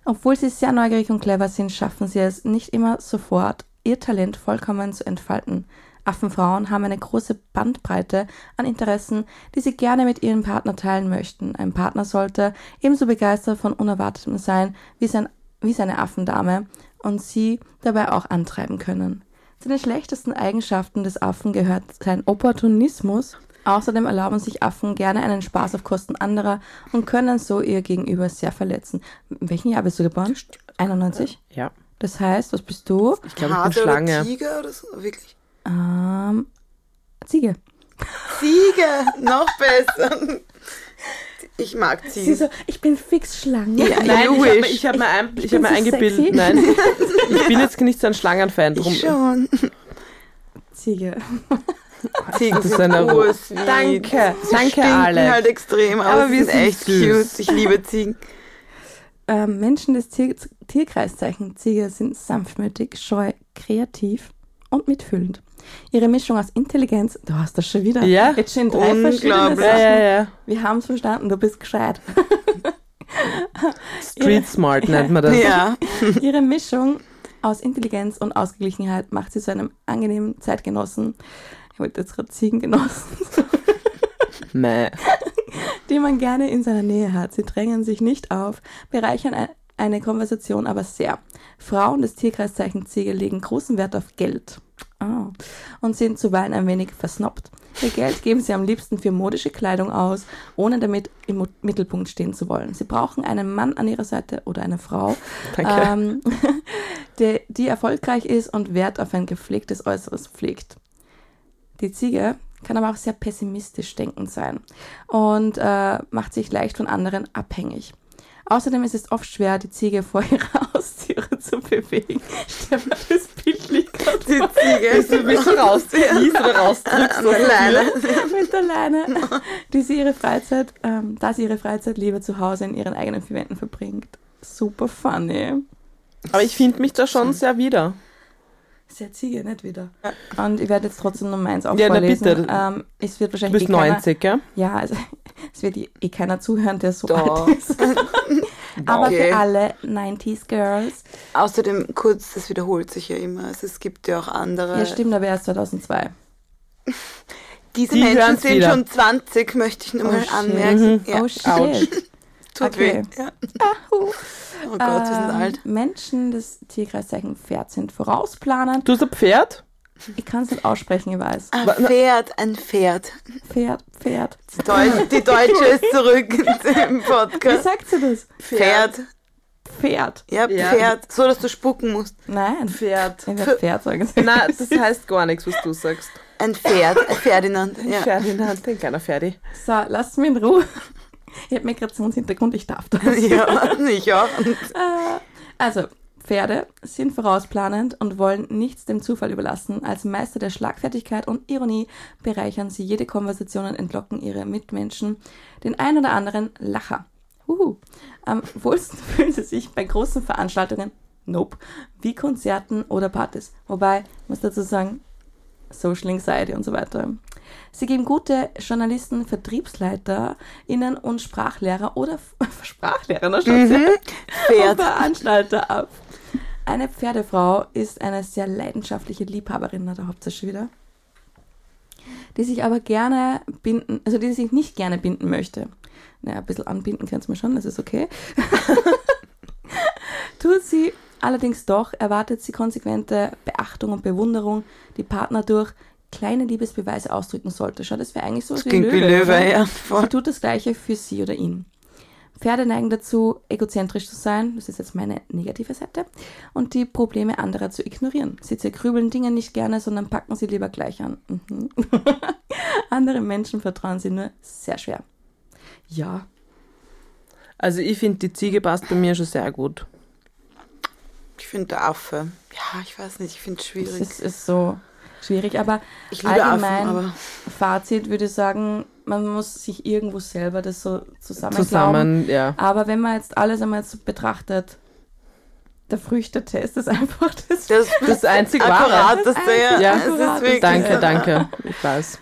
Obwohl sie sehr neugierig und clever sind, schaffen sie es nicht immer sofort, ihr Talent vollkommen zu entfalten. Affenfrauen haben eine große Bandbreite an Interessen, die sie gerne mit ihrem Partner teilen möchten. Ein Partner sollte ebenso begeistert von Unerwartetem sein wie, sein, wie seine Affendame und sie dabei auch antreiben können. Zu den schlechtesten Eigenschaften des Affen gehört sein Opportunismus. Außerdem erlauben sich Affen gerne einen Spaß auf Kosten anderer und können so ihr Gegenüber sehr verletzen. In welchem Jahr bist du geboren? 91? Ja. Das heißt, was bist du? Ich glaube, ich bin Hase oder Schlange. Tiger oder so? Wirklich? Ähm, Ziege. Ziege, noch besser. Ich mag Ziegen. so, ich bin fix Schlange. Ja, Nein, ich habe ich hab mir, ein, Ich ich hab mir so eingebildet. sexy. Nein, ich bin jetzt nicht so ein Schlangenfan. Drum, Ich schon. Ziege. Ziegen Das ist sind eine ursweet. Danke, Sie danke Alex. halt extrem, aber, Aber wir sind sind echt süß. cute. Ich liebe Ziegen. Ähm, Menschen des Tier Tierkreiszeichen Ziege sind sanftmütig, scheu, kreativ und mitfühlend. Ihre Mischung aus Intelligenz, du hast das schon wieder. Ja, Jetzt schon drei verschiedene unglaublich. Ja, ja, ja. Wir haben es verstanden, du bist gescheit. Street Smart nennt man das. Ja. Ihre Mischung aus Intelligenz und Ausgeglichenheit macht sie zu einem angenehmen Zeitgenossen. Ich wollte jetzt gerade Ziegengenossen, Mäh. die man gerne in seiner Nähe hat. Sie drängen sich nicht auf, bereichern ein- eine Konversation aber sehr. Frauen des Tierkreiszeichen Ziege legen großen Wert auf Geld. Ah. Und sind zuweilen ein wenig versnobbt. Ihr Geld geben sie am liebsten für modische Kleidung aus, ohne damit im Mittelpunkt stehen zu wollen. Sie brauchen einen Mann an ihrer Seite oder eine Frau, ähm, die, die erfolgreich ist und Wert auf ein gepflegtes Äußeres pflegt. Die Ziege kann aber auch sehr pessimistisch denkend sein und äh, macht sich leicht von anderen abhängig. Außerdem ist es oft schwer, die Ziege vor ihrer Haustüre zu bewegen. Stell dir das Die. Ziege. Willst du rausziehst oder rausdrückst? Alleine. mit der Leine, die sie ihre Freizeit, ähm, da sie ihre Freizeit lieber zu Hause in ihren eigenen vier Wänden verbringt. Super funny. Aber ich finde mich da schon sehr wieder. Sehr Ziege, nicht wieder. Und ich werde jetzt trotzdem nur meins auch Ja, vorlesen. bitte. Ähm, es wird Du wahrscheinlich bist eh keiner, 90, gell? Ja, also, es wird eh eh keiner zuhören, der so Doch. alt ist. Aber Okay. für alle 90s Girls. Außerdem, kurz, das wiederholt sich ja immer. Also es gibt ja auch andere. Ja, stimmt, aber erst 2002. Diese Die Menschen sind wieder. schon 20, möchte ich nur Oh, mal shit. anmerken. Ja, Oh shit. tut okay. weh. Ja. Oh Gott, wir sind Ähm, alt. Menschen des Tierkreiszeichen Pferd sind vorausplanend. Du hast ein Pferd? Ich kann es nicht aussprechen, ich weiß. Ein Pferd, ein Pferd. Pferd, Pferd. Die, Deu die Deutsche ist zurück im Wie Podcast. sagt sie das? Pferd. Pferd. Ja, Ja. Pferd. So, dass du spucken musst. Nein. Pferd. Ich werde Pferd sagen. Nein, das heißt gar nichts, was du sagst. Ein Pferd. Ein Ferdinand. Ja. Pferd in der Hand, ein kleiner Ferdi. So, lasst mich in Ruhe. Ich habe Migrationshintergrund, ich darf das. ja, ich auch. Und Äh, Also, Pferde sind vorausplanend und wollen nichts dem Zufall überlassen. Als Meister der Schlagfertigkeit und Ironie bereichern sie jede Konversation und entlocken ihre Mitmenschen den ein oder anderen Lacher. Uhu. Am wohlsten fühlen sie sich bei großen Veranstaltungen, nope, wie Konzerten oder Partys. Wobei, muss dazu sagen, Social Anxiety und so weiter. Sie geben gute Journalisten, VertriebsleiterInnen und Sprachlehrer oder Sprachlehrer, ja und. Veranstalter ab. Eine Pferdefrau ist eine sehr leidenschaftliche Liebhaberin, da habt ihr schon wieder. Die sich aber gerne binden, also die sich nicht gerne binden möchte. Naja, ein bisschen anbinden kannst du mir schon, das ist okay. Tut sie allerdings doch, erwartet sie konsequente Beachtung und Bewunderung, die Partner durch kleine Liebesbeweise ausdrücken sollte. Schau, das wäre eigentlich so Das klingt wie Löwe, oder? ja. Sie tut das Gleiche für sie oder ihn. Pferde neigen dazu, egozentrisch zu sein, das ist jetzt meine negative Seite, und die Probleme anderer zu ignorieren. Sie zergrübeln Dinge nicht gerne, sondern packen sie lieber gleich an. Mhm. Andere Menschen vertrauen sie nur sehr schwer. Ja, Also ich finde, die Ziege passt bei mir schon sehr gut. Ich finde der Affe. Ja, ich weiß nicht, ich finde es es schwierig. ist, ist so. schwierig. Aber allgemein, Affen, aber Fazit würde ich sagen, man muss sich irgendwo selber das so zusammen. Zusammen, ja. Aber wenn man jetzt alles einmal so betrachtet, der Früchtetest ist einfach das. das, Das einzig Wahre. Akkurateste, ja. Ja, es ist Danke, danke. Ich weiß.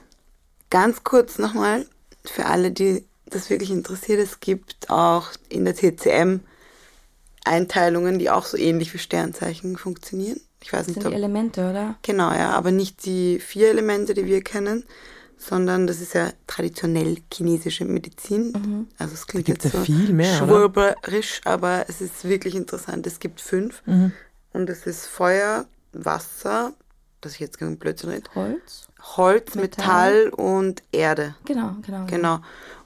Ganz kurz nochmal, für alle, die das wirklich interessiert, es gibt auch in der TCM Einteilungen, die auch so ähnlich wie Sternzeichen funktionieren. Ich weiß Das nicht, sind die ob Elemente, oder? Genau, ja, aber nicht die vier Elemente, die wir kennen, sondern das ist ja traditionell chinesische Medizin. Also es klingt jetzt ja so viel mehr, oder? schwurberisch, aber es ist wirklich interessant. Es gibt fünf Mhm. und es ist Feuer, Wasser, dass ich jetzt gegen Blödsinn rede, Holz? Holz, Metall. Metall und Erde. Genau, genau. Genau.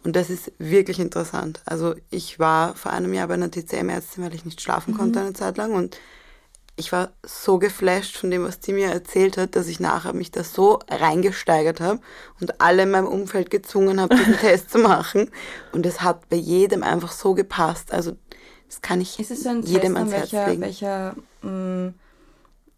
Und das ist wirklich interessant. Also ich war vor einem Jahr bei einer TCM-Ärztin, weil ich nicht schlafen konnte eine Zeit lang und ich war so geflasht von dem, was die mir erzählt hat, dass ich nachher mich da so reingesteigert habe und alle in meinem Umfeld gezwungen habe, diesen Test zu machen. Und es hat bei jedem einfach so gepasst. Also das kann ich Ist es so ein jedem Test, an ans Herz welcher, legen. welcher mh,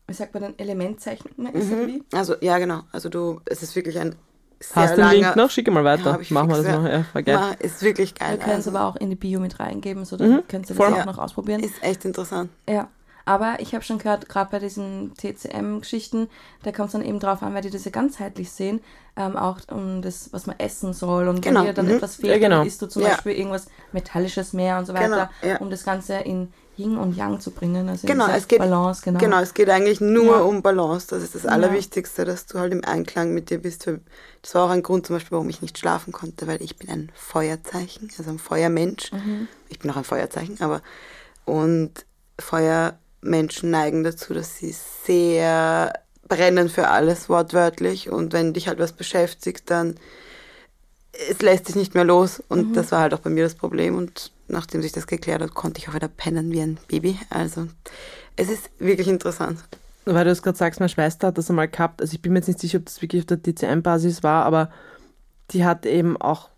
wie sagt man denn, Elementzeichnung ist mhm. Also ja, genau. Also du, es ist wirklich ein sehr Hast du den langer... Link noch? Schicke mal Ja, weiter. ich Machen wir das ja. noch. Ja, war geil. Ma, ist wirklich geil. Wir können es also. aber auch in die Bio mit reingeben, so Mhm, dann könnt ihr das voll. auch Ja. noch ausprobieren. Ist echt interessant. Ja, aber ich habe schon gehört, gerade bei diesen TCM-Geschichten, da kommt es dann eben drauf an, weil die das ja ganzheitlich sehen, ähm, auch um das, was man essen soll. Und Genau, wenn dir dann mhm. etwas fehlt, Ja, genau. dann isst du zum Ja. Beispiel irgendwas Metallisches mehr und so weiter, Genau, ja. um das Ganze in Yin und Yang zu bringen. Also Genau, es geht, Balance, genau. genau, es geht eigentlich nur Ja. um Balance. Das ist das Ja. Allerwichtigste, dass du halt im Einklang mit dir bist. Das war auch ein Grund zum Beispiel, warum ich nicht schlafen konnte, weil ich bin ein Feuerzeichen, also ein Feuermensch. Mhm. Ich bin auch ein Feuerzeichen, aber und Feuermenschen neigen dazu, dass sie sehr brennen für alles, wortwörtlich. Und wenn dich halt was beschäftigt, dann es lässt sich nicht mehr los. Und Mhm. das war halt auch bei mir das Problem. Und nachdem sich das geklärt hat, konnte ich auch wieder pennen wie ein Baby. Also es ist wirklich interessant. Weil du es gerade sagst, meine Schwester hat das einmal gehabt. Also ich bin mir jetzt nicht sicher, ob das wirklich auf der DCM-Basis war, aber die hat eben auch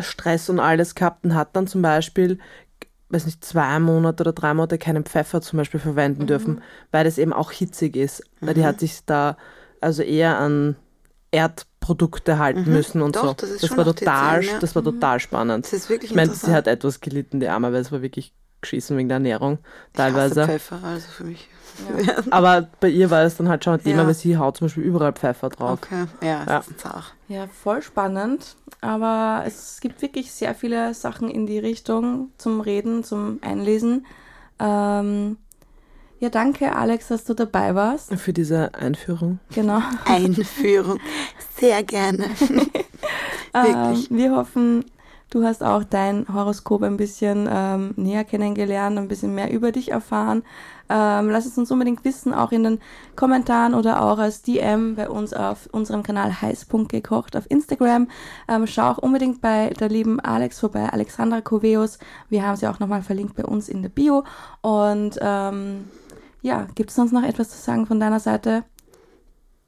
Stress und alles gehabt und hat dann zum Beispiel, weiß nicht, zwei Monate oder drei Monate keinen Pfeffer zum Beispiel verwenden dürfen, weil das eben auch hitzig ist. Weil die hat sich da also eher an Erdprodukte halten müssen und Doch, so. das das war total, TCM, ja. das war total spannend. Das ist wirklich ich meine, sie hat etwas gelitten, die Arme, weil es war wirklich geschissen wegen der Ernährung Ich hasse teilweise. Pfeffer, also für mich. Aber bei ihr war es dann halt schon ein Thema, Ja. weil sie haut zum Beispiel überall Pfeffer drauf. Okay, ja, Ja. es ist zart. Ja, voll spannend. Aber es gibt wirklich sehr viele Sachen in die Richtung zum Reden, zum Einlesen. Ähm, ja, danke, Alex, dass du dabei warst. Für diese Einführung. Genau. Einführung. Sehr gerne. Wirklich. Ähm, wir hoffen, du hast auch dein Horoskop ein bisschen ähm, näher kennengelernt, ein bisschen mehr über dich erfahren. Ähm, lass es uns unbedingt wissen, auch in den Kommentaren oder auch als DM bei uns auf unserem Kanal heiß.gekocht auf Instagram. Ähm, schau auch unbedingt bei der lieben Alex vorbei, Alexandra Coveus. Wir haben sie auch nochmal verlinkt bei uns in der Bio. Und ähm, ja, gibt es sonst noch etwas zu sagen von deiner Seite?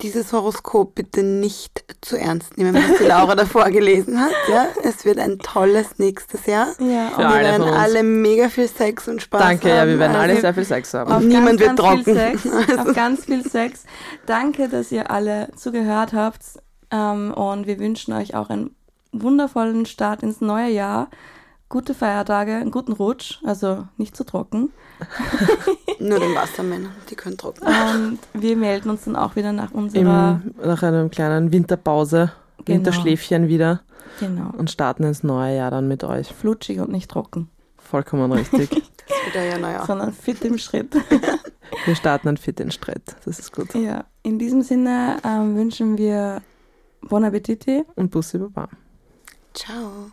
Dieses Horoskop bitte nicht zu ernst nehmen, was die Laura davor gelesen hat. Ja, es wird ein tolles nächstes Jahr. Ja, Für wir alle werden alle mega viel Sex und Spaß Danke, haben. ja, wir werden Also, alle sehr viel Sex haben. Auf Niemand ganz, wird ganz Viel trocken. Sex, auf ganz viel Sex. Danke, dass ihr alle zugehört habt. Ähm, und wir wünschen euch auch einen wundervollen Start ins neue Jahr. Gute Feiertage, einen guten Rutsch, also nicht zu trocken. Nur den Wassermännern, die können trocken. Und wir melden uns dann auch wieder nach unserer. Im, nach einer kleinen Winterpause, Genau. Winterschläfchen wieder Genau. und starten ins neue Jahr dann mit euch. Flutschig und nicht trocken, Vollkommen richtig. Das ist wieder ja, naja. sondern fit im Schritt. Wir starten dann fit in Streit. Das ist gut. ja, in diesem Sinne ähm, wünschen wir Bon Appetit. Und Bussi Baba. Ciao.